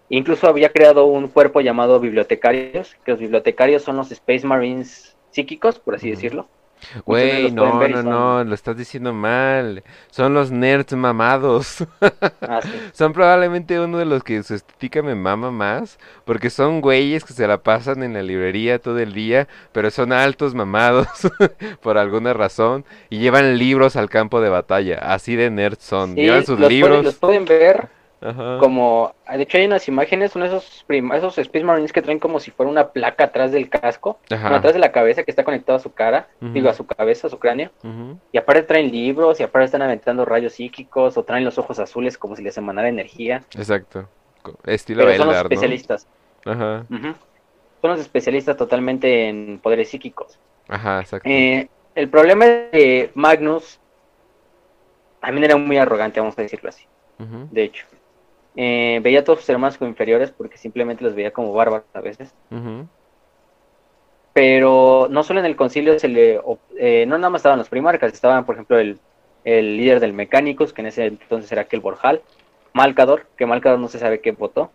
Incluso había creado un cuerpo llamado bibliotecarios, que los bibliotecarios son los Space Marines psíquicos, por así decirlo. Güey, no, no, no, lo estás diciendo mal. Son los nerds mamados. Ah, son probablemente uno de los que su estética me mama más, porque son güeyes que se la pasan en la librería todo el día, pero son altos mamados por alguna razón y llevan libros al campo de batalla. Así de nerds son. llevan sus libros. los pueden ver como, de hecho hay unas imágenes, son esos, esos Space Marines que traen como si fuera una placa atrás del casco, atrás de la cabeza que está conectado a su cara, digo a su cabeza, a su cráneo, y aparte traen libros, y aparte están aventando rayos psíquicos, o traen los ojos azules como si les emanara energía. Exacto, estilo Pero son los especialistas. Ajá. Son los especialistas totalmente en poderes psíquicos. Ajá, exacto. Eh, el problema es que Magnus también era muy arrogante, vamos a decirlo así. De hecho. Eh, veía a todos sus hermanos como inferiores porque simplemente los veía como bárbaros a veces. Pero no solo en el concilio se le... Eh, no nada más estaban los primarcas, estaban por ejemplo el, el líder del Mecánicos, que en ese entonces era aquel Borjal, Malcador, que Malcador no se sabe qué votó,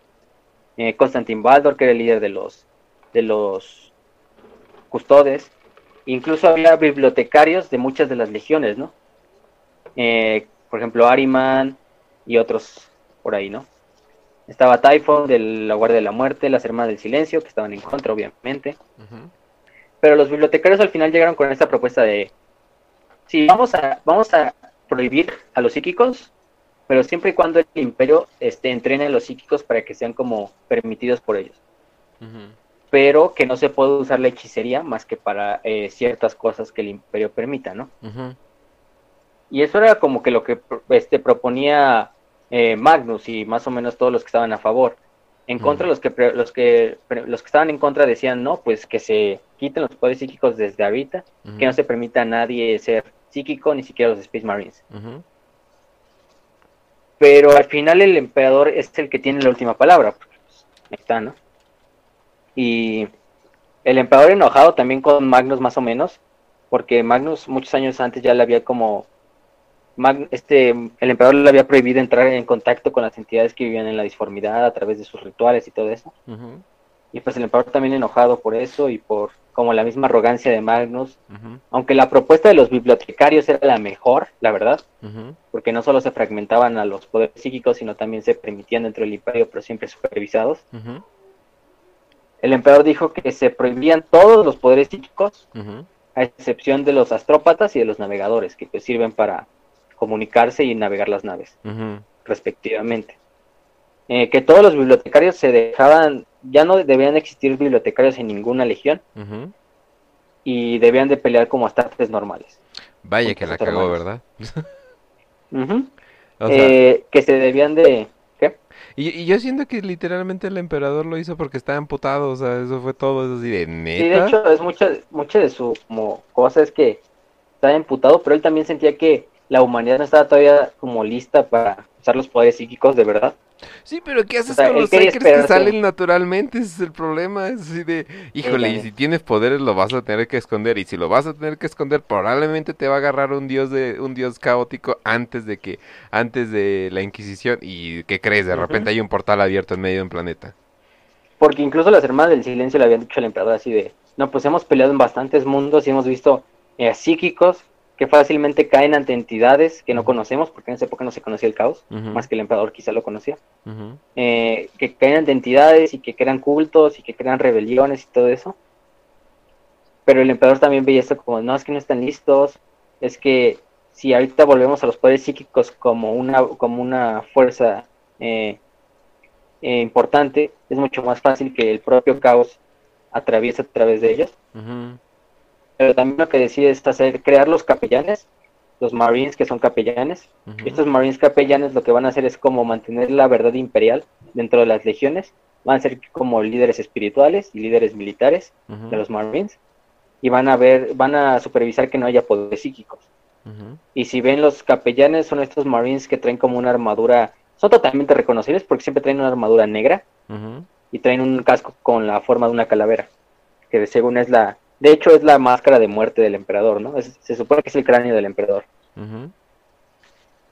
eh, Constantin Baldor, que era el líder de los, de los custodes, incluso había bibliotecarios de muchas de las legiones, ¿no? Eh, por ejemplo, Ariman y otros por ahí, ¿no? Estaba Typhon de la Guardia de la Muerte, las Hermanas del Silencio, que estaban en contra, obviamente. Pero los bibliotecarios al final llegaron con esta propuesta de, sí, vamos a, vamos a prohibir a los psíquicos, pero siempre y cuando el imperio este, entrene a los psíquicos para que sean como permitidos por ellos. Pero que no se puede usar la hechicería más que para eh, ciertas cosas que el imperio permita, ¿no? Y eso era como que lo que este, proponía eh, Magnus y más o menos todos los que estaban a favor. En contra, los, que, los, que, los que estaban en contra decían, no, pues que se quiten los poderes psíquicos desde ahorita, que no se permita a nadie ser psíquico, ni siquiera los Space Marines. Pero al final el emperador es el que tiene la última palabra. Pues, está, ¿no? Y el emperador enojado también con Magnus más o menos, porque Magnus muchos años antes ya le había como este, el emperador le había prohibido entrar en contacto con las entidades que vivían en la disformidad a través de sus rituales y todo eso. Y pues el emperador también enojado por eso y por como la misma arrogancia de Magnus, aunque la propuesta de los bibliotecarios era la mejor, la verdad, porque no solo se fragmentaban a los poderes psíquicos, sino también se permitían dentro del imperio, pero siempre supervisados. El emperador dijo que se prohibían todos los poderes psíquicos, a excepción de los astrópatas y de los navegadores, que pues sirven para comunicarse y navegar las naves, respectivamente. Eh, que todos los bibliotecarios se dejaban, ya no debían existir bibliotecarios en ninguna legión y debían de pelear como astartes normales. Vaya que la cagó, ¿verdad? Eh, que se debían de... ¿Qué? Y, yo siento que literalmente el emperador lo hizo porque estaba emputado, o sea, eso fue todo, eso así de neta. Sí, de hecho, es mucha, mucha de su como, cosa es que estaba emputado, pero él también sentía que la humanidad no estaba todavía como lista para usar los poderes psíquicos de verdad. Sí, pero ¿qué haces con los que salen naturalmente? Ese es el problema. Es así de, híjole, y si tienes poderes lo vas a tener que esconder. Y si lo vas a tener que esconder, probablemente te va a agarrar un dios de un dios caótico antes de que, antes de la Inquisición. ¿Y qué crees? De repente hay un portal abierto en medio de un planeta. Porque incluso las hermanas del silencio le habían dicho al emperador así de, no, pues hemos peleado en bastantes mundos y hemos visto eh, psíquicos que fácilmente caen ante entidades que no conocemos, porque en esa época no se conocía el caos, más que el emperador quizá lo conocía, eh, que caen ante entidades y que crean cultos y que crean rebeliones y todo eso. Pero el emperador también veía esto como, no, es que no están listos, es que si ahorita volvemos a los poderes psíquicos como una, como una fuerza eh, eh, importante, es mucho más fácil que el propio caos atraviese a través de ellos pero también lo que decide es hacer, crear los capellanes los Marines que son capellanes. Estos Marines capellanes lo que van a hacer es como mantener la verdad imperial dentro de las legiones. Van a ser como líderes espirituales y líderes militares de los Marines. Y van a ver, van a supervisar que no haya poderes psíquicos. Y si ven los capellanes, son estos Marines que traen como una armadura, son totalmente reconocibles porque siempre traen una armadura negra y traen un casco con la forma de una calavera, que según es la, de hecho es la máscara de muerte del emperador, ¿no? se supone que es el cráneo del emperador.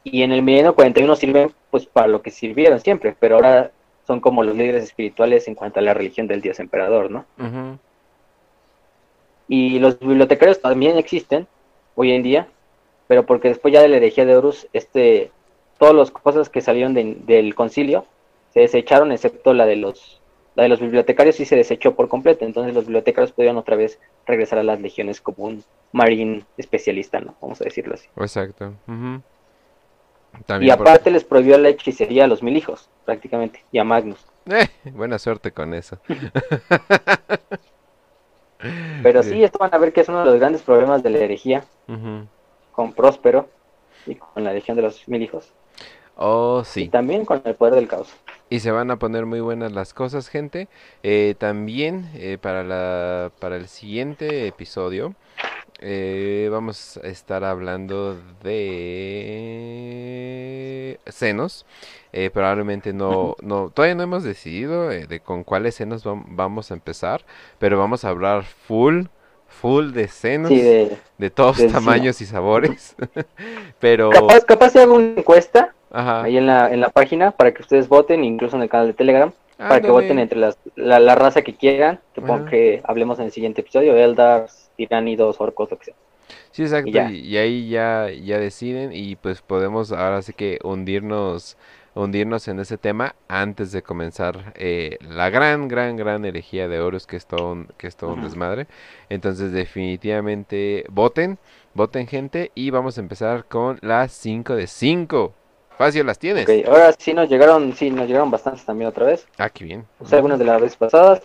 Y en el milenio 41 sirven pues para lo que sirvieron siempre, pero ahora son como los líderes espirituales en cuanto a la religión del dios emperador, ¿no? Y los bibliotecarios también existen hoy en día, pero porque después ya de la herejía de Horus, este, todas las cosas que salieron del concilio se desecharon, excepto la de los la de los bibliotecarios y se desechó por completo, entonces los bibliotecarios pudieron otra vez regresar a las legiones como un marín especialista, ¿no? Vamos a decirlo así. Exacto. y aparte les prohibió la hechicería a los mil hijos, prácticamente, y a Magnus. Eh, buena suerte con eso. Pero sí. esto van a ver que es uno de los grandes problemas de la herejía con Próspero y con la Legión de los Mil Hijos. Oh, sí. Y también con el poder del caos. Y se van a poner muy buenas las cosas, gente. Eh, también eh, para, la, para el siguiente episodio eh, vamos a estar hablando de senos. probablemente no, no, todavía no hemos decidido de con cuáles senos vamos a empezar, pero vamos a hablar full full de senos de, todos tamaños y sabores. Pero capaz, capaz si hago una encuesta ahí en la, en la página para que ustedes voten, incluso en el canal de Telegram, para que voten entre las, la, raza que quieran, que, que hablemos en el siguiente episodio, Eldars, tiránidos, orcos, lo que sea. Sí, exacto, y, ahí ya, ya deciden y pues podemos ahora sí que hundirnos hundirnos en ese tema antes de comenzar eh, la gran, gran, gran herejía de Horus, que es todo un, que es todo un desmadre. Entonces, definitivamente, voten, voten gente, y vamos a empezar con las 5 de 5. Fácil, las tienes. ahora sí nos llegaron, sí, nos llegaron bastantes también otra vez. Ah, qué bien. O sea, algunas de las veces pasadas.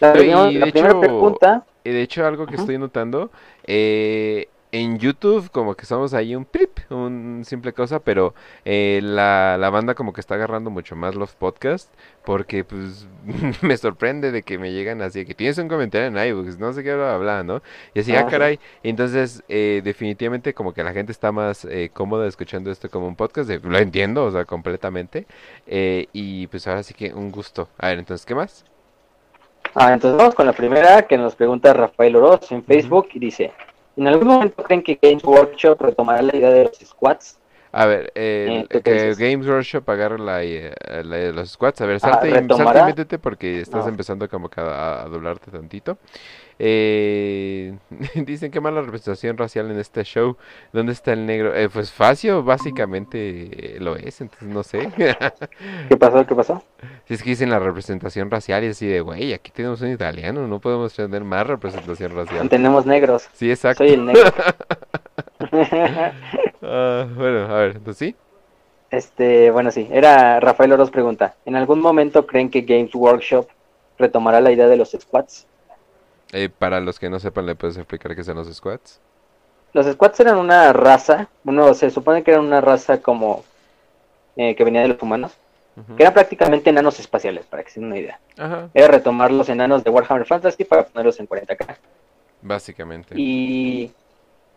La, primera pregunta. Y de hecho, algo que estoy notando, eh, en YouTube como que somos ahí un pip, un simple cosa, pero eh, la, la, banda como que está agarrando mucho más los podcasts porque pues me sorprende de que me llegan así, que tienes un comentario en iBooks, no sé qué hablar, ¿no? Y así, ah, caray, entonces eh, definitivamente como que la gente está más eh, cómoda escuchando esto como un podcast, lo entiendo, o sea, completamente, y pues ahora sí que un gusto. A ver, entonces, ¿qué más? Ah, entonces vamos con la primera que nos pregunta Rafael Oroz en Facebook y dice... ¿En algún momento creen que Games Workshop retomará la idea de los squats? A ver, eh, que Games Workshop agarre la, eh, la, de los squats. A ver, salte, y, salte métete porque estás empezando como a, a, doblarte tantito. Eh, dicen que mala representación racial en este show. ¿Dónde está el negro? Eh, pues Facio básicamente lo es, entonces no sé. ¿Qué pasó? ¿Qué pasó? Si es que dicen la representación racial y así de, güey, aquí tenemos un italiano, no podemos tener más representación racial. Tenemos negros. Sí, exacto. Soy el negro. Ah, bueno, a ver, entonces sí. Este, bueno, sí, era Rafael Oroz pregunta, ¿en algún momento creen que Games Workshop retomará la idea de los squats? Eh, para los que no sepan, ¿le puedes explicar qué son los squats? Los squats eran una raza, uno se supone que eran una raza como eh, que venía de los humanos, que eran prácticamente enanos espaciales, para que se den una idea. Era retomar los enanos de Warhammer Fantasy para ponerlos en 40k. Básicamente. Y,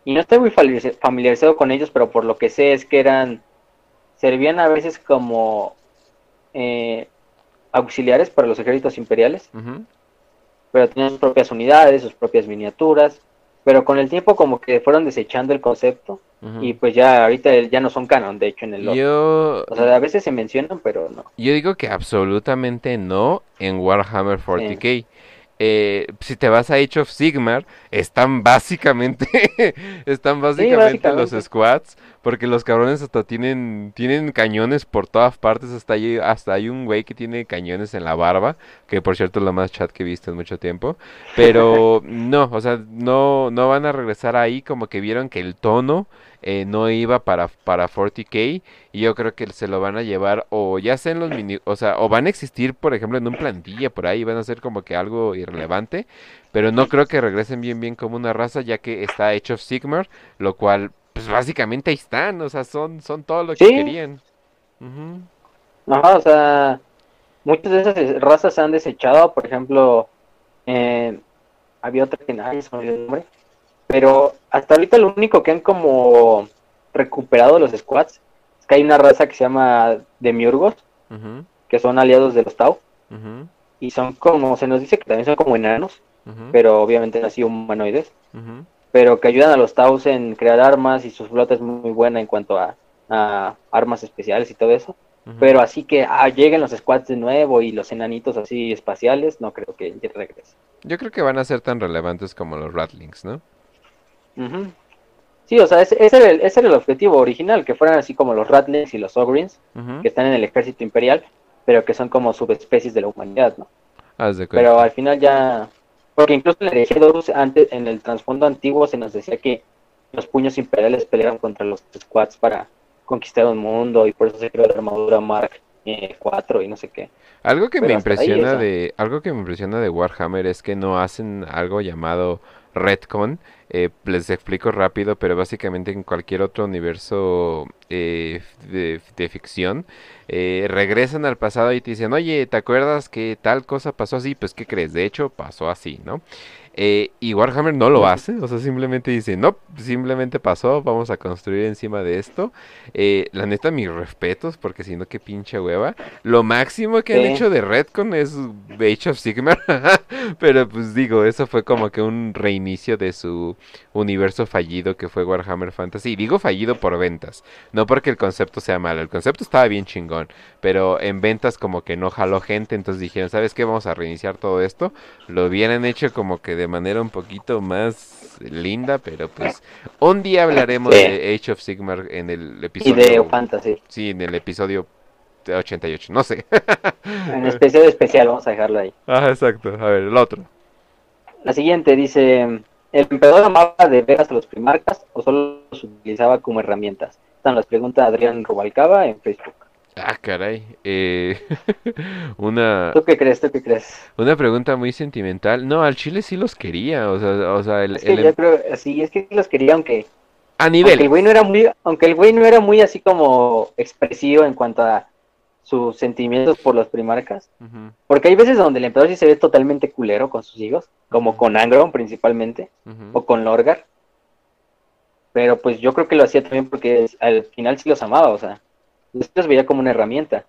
y no estoy muy familiarizado con ellos, pero por lo que sé es que eran, servían a veces como eh, auxiliares para los ejércitos imperiales pero tenían sus propias unidades, sus propias miniaturas, pero con el tiempo como que fueron desechando el concepto y pues ya ahorita ya no son canon, de hecho en el Yo... O sea, a veces se mencionan, pero no. Yo digo que absolutamente no en Warhammer 40k. Eh, si te vas a Age of Sigmar, están básicamente, están básicamente, los squads, porque los cabrones hasta tienen, tienen cañones por todas partes, hasta hay, hasta hay un güey que tiene cañones en la barba, que por cierto es lo más chat que he visto en mucho tiempo, pero no, o sea, no, no van a regresar ahí como que vieron que el tono eh, no iba para, para 40k y yo creo que se lo van a llevar o ya sea en los mini, o sea, o van a existir por ejemplo en un plantilla por ahí, van a ser como que algo irrelevante, pero no creo que regresen bien bien como una raza ya que está Age of Sigmar, lo cual pues básicamente ahí están, o sea, son, son todo lo que querían. Ajá, o sea, muchas de esas razas se han desechado, por ejemplo, eh, había otra que nadie se olvidó el nombre, pero hasta ahorita lo único que han como recuperado los squads es que hay una raza que se llama Demiurgos, que son aliados de los Tau, y son como, se nos dice que también son como enanos, pero obviamente así humanoides, pero que ayudan a los Taus en crear armas y su flota es muy buena en cuanto a, armas especiales y todo eso. Pero así que ah, lleguen los squads de nuevo y los enanitos así espaciales, no creo que regrese. Yo creo que van a ser tan relevantes como los Ratlings, ¿no? Sí, o sea, ese, era el, ese, era el, objetivo original, que fueran así como los Ratlings y los Ogrins, que están en el ejército imperial, pero que son como subespecies de la humanidad, ¿no? pero al final ya... Porque incluso en el de antes, en el trasfondo antiguo, se nos decía que los puños imperiales pelearon contra los squads para conquistar un mundo y por eso se creó la armadura Mark eh, 4 y no sé qué. Algo que me impresiona de algo que me impresiona de Warhammer es que no hacen algo llamado retcon. Eh, les explico rápido, pero básicamente en cualquier otro universo eh, de, ficción eh, regresan al pasado y te dicen, oye, ¿te acuerdas que tal cosa pasó así? Pues, ¿qué crees? De hecho, pasó así, ¿no? Y Warhammer no lo hace, o sea, simplemente dice, no, simplemente pasó, vamos a construir encima de esto. La neta, mis respetos, porque si no, qué pinche hueva. Lo máximo que han hecho de Redcon es Age of Sigmar, pero pues digo, eso fue como que un reinicio de su universo fallido que fue Warhammer Fantasy. Y digo fallido por ventas, no porque el concepto sea malo, el concepto estaba bien chingón, pero en ventas como que no jaló gente, entonces dijeron, ¿sabes qué? Vamos a reiniciar todo esto. Lo hubieran hecho como que de manera un poquito más linda, pero pues un día hablaremos de Age of Sigmar en el episodio... Y de Fantasy. Sí, en el episodio 88, no sé. en especial especial, vamos a dejarlo ahí. Ah, exacto. A ver, el otro. La siguiente dice, ¿el emperador amaba de veras a los primarcas o solo los utilizaba como herramientas? Están las preguntas de Adrián Rubalcaba en Facebook. Ah, caray. Eh, una... ¿Tú qué crees? ¿Tú qué crees? Una pregunta muy sentimental. No, al Chile sí los quería. O sea, o sea el, es que yo em creo, sí, es que los quería, aunque... A nivel. Aunque el güey no era muy, aunque el güey no era muy así como expresivo en cuanto a sus sentimientos por los primarcas. Porque hay veces donde el emperador sí se ve totalmente culero con sus hijos, como con Angron principalmente, o con Lorgar. Pero pues yo creo que lo hacía también porque al final sí los amaba, o sea los veía como una herramienta.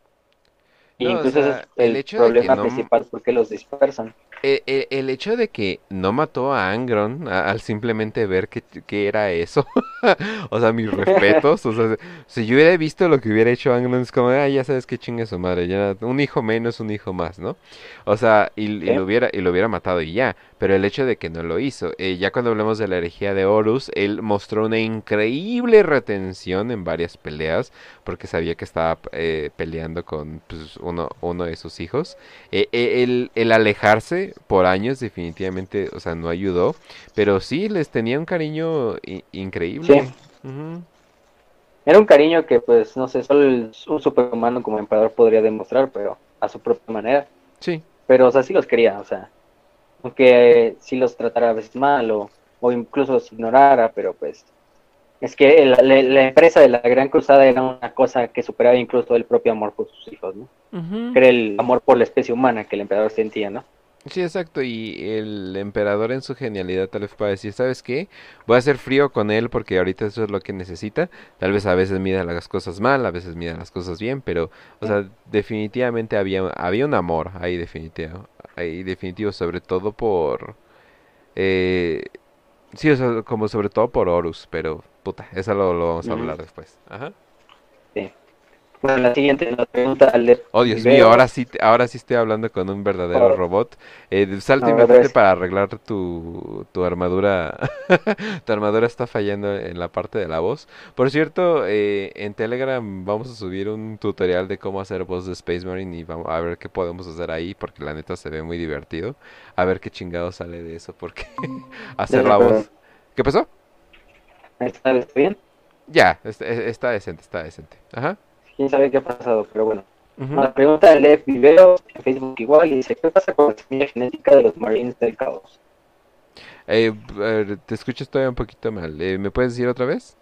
Y incluso es el, hecho problema principal porque los dispersan. El, hecho de que no mató a Angron al simplemente ver que, era eso, o sea, mis respetos, o sea, si yo hubiera visto lo que hubiera hecho Angron, es como, ah, ya sabes que chingue su madre, ya un hijo menos, un hijo más, ¿no? O sea, y, lo hubiera, y lo hubiera matado y ya, pero el hecho de que no lo hizo, eh, ya cuando hablemos de la herejía de Horus, él mostró una increíble retención en varias peleas, porque sabía que estaba peleando con pues, uno, uno de sus hijos, el, el alejarse por años definitivamente, o sea, no ayudó, pero sí les tenía un cariño increíble. Era un cariño que pues no sé, solo un superhumano como emperador podría demostrar, pero a su propia manera. Sí. Pero o sea, sí los quería, o sea, aunque sí los tratara a veces mal o, o incluso los ignorara, pero pues es que la, empresa de la Gran Cruzada era una cosa que superaba incluso el propio amor por sus hijos, ¿no? era el amor por la especie humana que el emperador sentía, ¿no? Sí, exacto. Y el emperador en su genialidad tal vez pueda decir, ¿sabes qué? Voy a hacer frío con él porque ahorita eso es lo que necesita. Tal vez a veces mida las cosas mal, a veces mida las cosas bien, pero, o sea, definitivamente había, había un amor ahí definitivo. Ahí definitivo, sobre todo por... Eh, sí, o sea, como sobre todo por Horus, pero, puta, eso lo, lo vamos a hablar después. Ajá. Sí. Bueno, la siguiente pregunta al Oh, Dios mío, ahora sí, ahora sí estoy hablando con un verdadero robot. Eh, salte inmediatamente para arreglar tu, tu armadura. tu armadura está fallando en la parte de la voz. Por cierto, eh, en Telegram vamos a subir un tutorial de cómo hacer voz de Space Marine y vamos a ver qué podemos hacer ahí, porque la neta se ve muy divertido. A ver qué chingado sale de eso, porque hacer la voz. ¿Qué pasó? ¿Está bien? Ya, está, está decente, está decente. Ajá quién sabe qué ha pasado, pero bueno. La pregunta de Lev Vivero en Facebook igual y dice, ¿qué pasa con la semilla genética de los Marines del Caos? Eh, te escucho todavía un poquito mal. Eh, ¿Me puedes decir otra vez?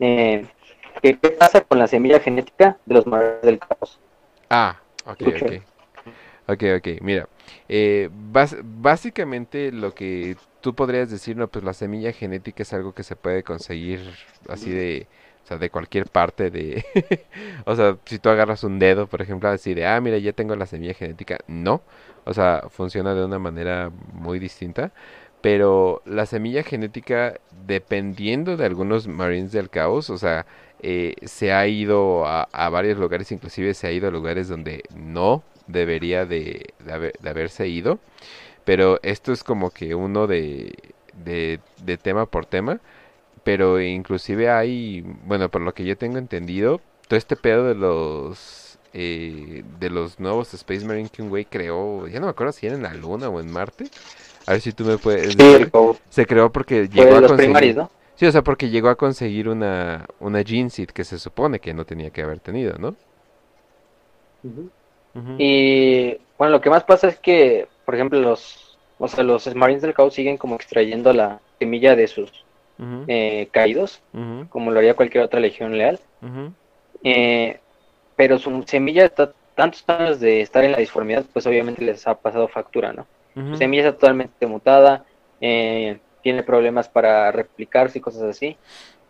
Eh, ¿qué, pasa con la semilla genética de los Marines del Caos? Ah, ok, ok. Ok, ok, mira. Eh, básicamente lo que tú podrías decir, no, pues la semilla genética es algo que se puede conseguir así de, o sea, de cualquier parte de, o sea, si tú agarras un dedo, por ejemplo, así de, ah, mira, ya tengo la semilla genética, no, o sea, funciona de una manera muy distinta, pero la semilla genética, dependiendo de algunos Marines del Caos, o sea, eh, se ha ido a, varios lugares, inclusive se ha ido a lugares donde no debería de, haberse ido. Pero esto es como que uno de, de, tema por tema. Pero inclusive hay, bueno, por lo que yo tengo entendido, todo este pedo de los eh, de los nuevos Space Marine que un güey creó, ya no me acuerdo si era en la Luna o en Marte. A ver si tú me puedes decir. se creó porque llegó a conseguir... Sí, o sea, porque llegó a conseguir una, una Gene que se supone que no tenía que haber tenido, ¿no? Y bueno, lo que más pasa es que, por ejemplo, los, o sea, los Marines del Caos siguen como extrayendo la semilla de sus eh, caídos, como lo haría cualquier otra legión leal. Eh, pero su semilla está tantos años de estar en la disformidad, pues obviamente les ha pasado factura, ¿no? Su semilla está totalmente mutada, eh, tiene problemas para replicarse y cosas así.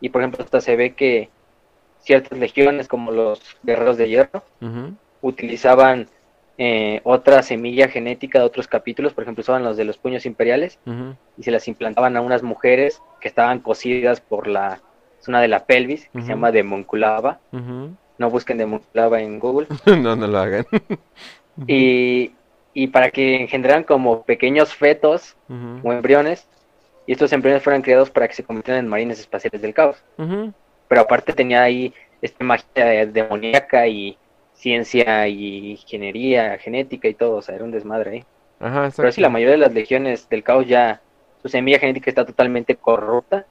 Y por ejemplo, hasta se ve que ciertas legiones como los guerreros de hierro, utilizaban eh, otra semilla genética de otros capítulos, por ejemplo, usaban los de los puños imperiales y se las implantaban a unas mujeres que estaban cosidas por la zona de la pelvis, que se llama demonculaba. No busquen demonculaba en Google. no, no lo hagan. y, y para que engendraran como pequeños fetos o embriones, y estos embriones fueran criados para que se convirtieran en marines espaciales del caos. Pero aparte tenía ahí esta magia demoníaca y ciencia y ingeniería genética y todo, o sea, era un desmadre ahí. Ajá, Pero sí, la mayoría de las legiones del caos ya, su semilla genética está totalmente corrupta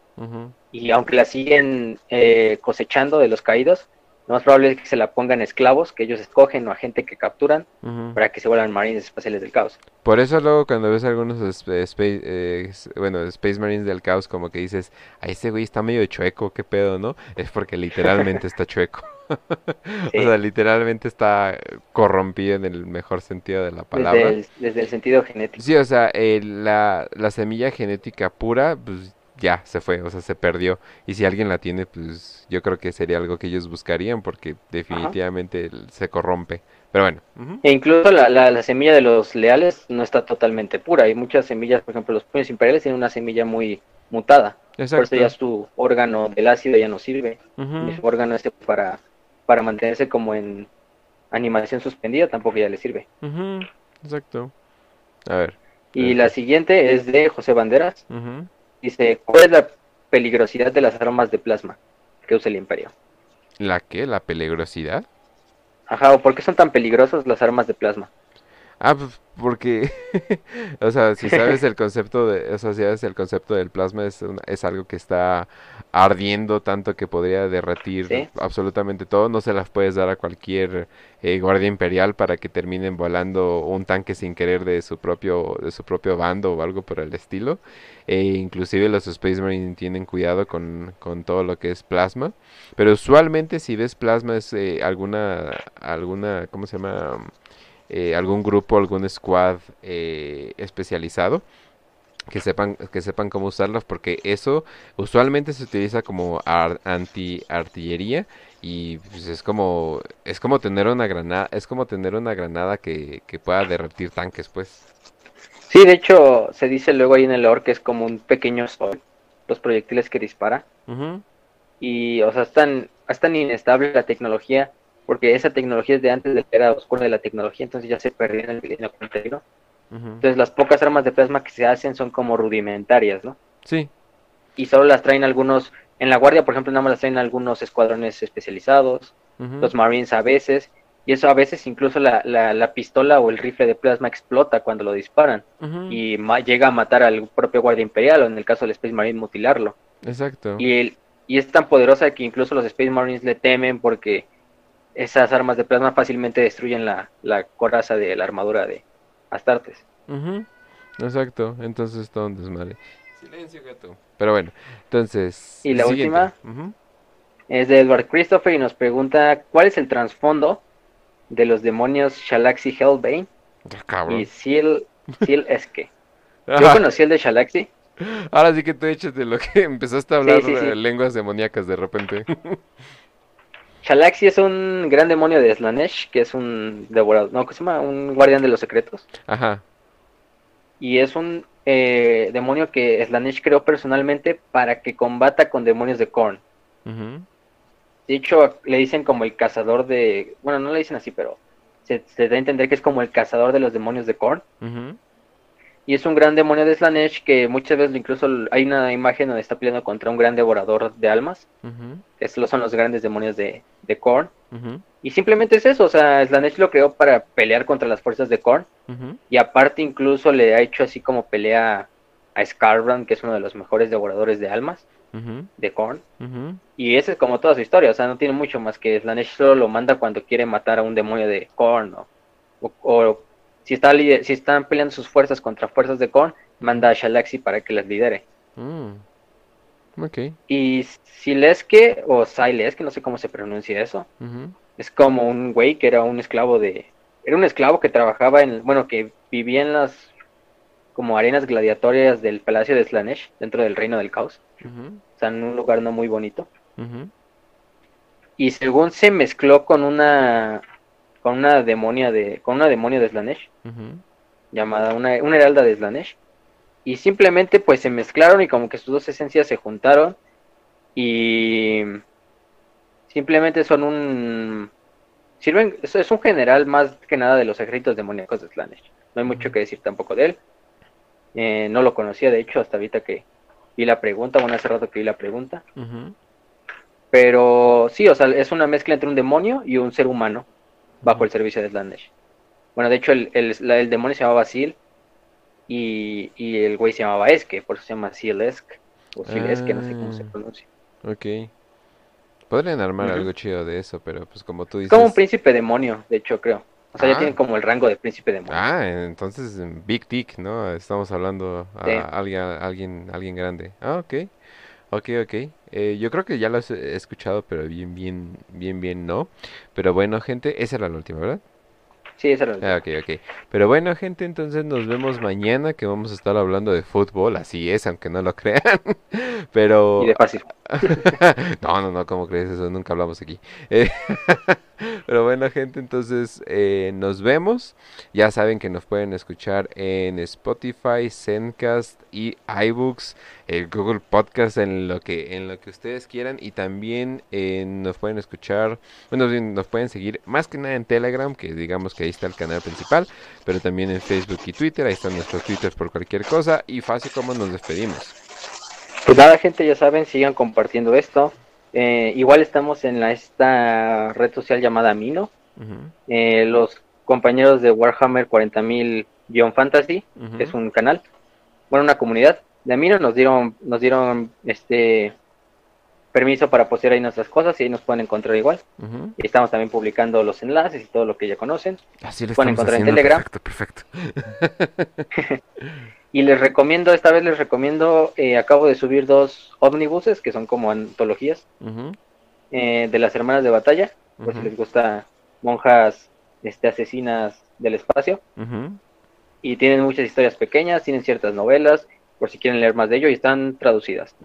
y aunque la siguen eh, cosechando de los caídos, lo más probable es que se la pongan esclavos que ellos escogen o a gente que capturan para que se vuelvan marines espaciales del caos. Por eso luego cuando ves algunos space, eh, bueno, Space Marines del caos como que dices, a ese güey está medio chueco, qué pedo, ¿no? Es porque literalmente está chueco. O sea, literalmente está corrompido en el mejor sentido de la palabra. Desde el, sentido genético. Sí, o sea, la, la semilla genética pura, pues ya se fue, o sea, se perdió. Y si alguien la tiene, pues yo creo que sería algo que ellos buscarían porque definitivamente se corrompe. Pero bueno. E incluso la, la, semilla de los leales no está totalmente pura. Hay muchas semillas, por ejemplo, los puños imperiales tienen una semilla muy mutada. Por eso ya su órgano del ácido ya no sirve. su órgano este para para mantenerse como en animación suspendida tampoco ya le sirve. Exacto. A ver. Y la siguiente es de José Banderas. Dice, ¿cuál es la peligrosidad de las armas de plasma que usa el imperio? ¿La qué? ¿La peligrosidad? Ajá, ¿o por qué son tan peligrosas las armas de plasma? Ah, pues porque, o sea, si sabes el concepto de, o sea, si sabes el concepto del plasma es, es algo que está ardiendo tanto que podría derretir absolutamente todo, no se las puedes dar a cualquier eh, guardia imperial para que terminen volando un tanque sin querer de su propio, de su propio bando o algo por el estilo. E inclusive los Space Marines tienen cuidado con, con todo lo que es plasma, pero usualmente si ves plasma es eh, alguna, alguna, ¿cómo se llama? Eh, algún grupo, algún squad eh, especializado que sepan que sepan cómo usarlas porque eso usualmente se utiliza como anti artillería y pues es como es como tener una granada es como tener una granada que, pueda derretir tanques pues. Sí de hecho se dice luego ahí en el lore que es como un pequeño sol los proyectiles que dispara. Y o sea es tan, es tan inestable la tecnología porque esa tecnología es de antes de la era oscura de la tecnología, entonces ya se perdió en el milenio. Entonces las pocas armas de plasma que se hacen son como rudimentarias, ¿no? Sí. Y solo las traen algunos, en la guardia, por ejemplo, nada más las traen algunos escuadrones especializados, los marines a veces, y eso a veces incluso la, la, pistola o el rifle de plasma explota cuando lo disparan y llega a matar al propio guardia imperial o en el caso del Space Marine mutilarlo. Exacto. Y, el, y es tan poderosa que incluso los Space Marines le temen porque esas armas de plasma fácilmente destruyen la, la coraza de la armadura de Astartes. Exacto, entonces todo un desmadre. Silencio, gato. Pero bueno, entonces. Y la última Es de Edward Christopher y nos pregunta cuál es el trasfondo de los demonios Shalaxi Hellbane ah, y Seal, Seal Eske. Yo conocí el de Shalaxi. Ahora sí que tú echas de lo que empezaste a hablar lenguas demoníacas de repente. Shalaxi es un gran demonio de Slanesh, que es un devorador, no, ¿cómo se llama? Un guardián de los secretos. Ajá. Y es un eh, demonio que Slanesh creó personalmente para que combata con demonios de Korn. De hecho, le dicen como el cazador de. Bueno, no le dicen así, pero se, da a entender que es como el cazador de los demonios de Korn. Y es un gran demonio de Slanesh que muchas veces incluso hay una imagen donde está peleando contra un gran devorador de almas. Estos son los grandes demonios de, de Korn. Y simplemente es eso, o sea, Slanesh lo creó para pelear contra las fuerzas de Korn. Y aparte incluso le ha hecho así como pelea a Scarbrand, que es uno de los mejores devoradores de almas de Korn. Y esa es como toda su historia, o sea, no tiene mucho más que Slanesh solo lo manda cuando quiere matar a un demonio de Korn. O, si, está, si están peleando sus fuerzas contra fuerzas de Korn, manda a Shalaxi para que las lidere. Mm. Okay. Y Sileske, o Sileske, no sé cómo se pronuncia eso, es como un güey que era un esclavo de... Era un esclavo que trabajaba en, bueno, que vivía en las como arenas gladiatorias del Palacio de Slanesh, dentro del Reino del Caos. O sea, en un lugar no muy bonito. Y según se mezcló con una con una demonia de con una demonia de Slanesh, llamada una, una heralda de Slanesh, y simplemente pues se mezclaron y como que sus dos esencias se juntaron y simplemente son un sirven es, es un general más que nada de los ejércitos demoníacos de Slanesh. No hay mucho que decir tampoco de él. Eh, no lo conocía, de hecho, hasta ahorita que vi la pregunta, bueno, hace rato que vi la pregunta. Pero sí, o sea, es una mezcla entre un demonio y un ser humano bajo el servicio de Slanesh. Bueno, de hecho, el, el, demonio se llamaba Seal y, y, el güey se llamaba Eske, por eso se llama Sealesk o Sealeske, no sé cómo se ah, pronuncia. Ok. Podrían armar algo chido de eso, pero pues como tú dices. Como un príncipe demonio, de hecho, creo. O sea, ya tienen ah. como el rango de príncipe de Ah, entonces Big Dick, ¿no? Estamos hablando a alguien, alguien, alguien grande. Ah, ok. Ok, ok. Eh, yo creo que ya lo he escuchado, pero bien, bien, bien, bien no. Pero bueno, gente, esa era la última, ¿verdad? Sí, esa era la. Ah, ok, ok. Pero bueno, gente, entonces nos vemos mañana que vamos a estar hablando de fútbol. Así es, aunque no lo crean. Pero... Y de fácil. no, no, no, ¿cómo crees eso? Nunca hablamos aquí. Pero bueno, gente, entonces eh, nos vemos. Ya saben que nos pueden escuchar en Spotify, Zencast y iBooks, el Google Podcast, en lo que en lo que ustedes quieran. Y también eh, nos pueden escuchar, bueno, nos pueden seguir más que nada en Telegram, que digamos que ahí está el canal principal, pero también en Facebook y Twitter. Ahí están nuestros Twitters por cualquier cosa. Y fácil como nos despedimos. Pues nada, gente, ya saben, sigan compartiendo esto. Eh, igual estamos en la, esta red social llamada Mino. Eh, los compañeros de Warhammer 40.000-Fantasy, que es un canal, bueno, una comunidad de Amino, nos dieron, nos dieron este permiso para postear ahí nuestras cosas y ahí nos pueden encontrar igual. Y estamos también publicando los enlaces y todo lo que ya conocen. Así lo pueden encontrar en Telegram. Perfecto, perfecto. Y les recomiendo, esta vez les recomiendo, eh, acabo de subir dos ómnibuses que son como antologías eh, de las hermanas de batalla, por si les gusta monjas este, asesinas del espacio. Y tienen muchas historias pequeñas, tienen ciertas novelas, por si quieren leer más de ello, y están traducidas.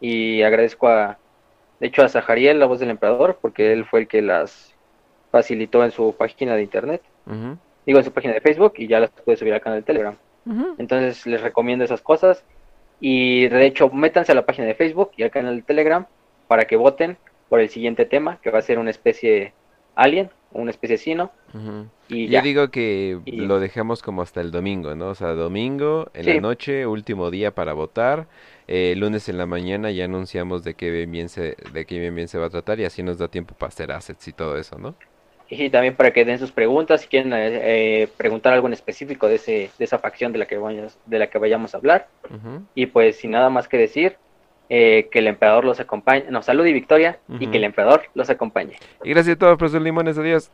Y agradezco a, de hecho, a Zahariel, la voz del emperador, porque él fue el que las facilitó en su página de internet. Digo, en su página de Facebook, y ya las puede subir al canal de Telegram. Entonces les recomiendo esas cosas. Y de hecho, métanse a la página de Facebook y al canal de Telegram para que voten por el siguiente tema, que va a ser una especie alien, una especie sino. y Yo digo que lo dejemos como hasta el domingo, ¿no? O sea, domingo en la noche, último día para votar. Eh, lunes en la mañana ya anunciamos de qué bien, se, de qué bien, bien se va a tratar y así nos da tiempo para hacer assets y todo eso, ¿no? Y también para que den sus preguntas si quieren eh, eh, preguntar algo en específico de, ese, de esa facción de la que vayamos, de la que vayamos a hablar. Y pues sin nada más que decir, eh, que el emperador los acompañe. No, salud y victoria y que el emperador los acompañe. Y gracias a todos, profesor Limones. Adiós.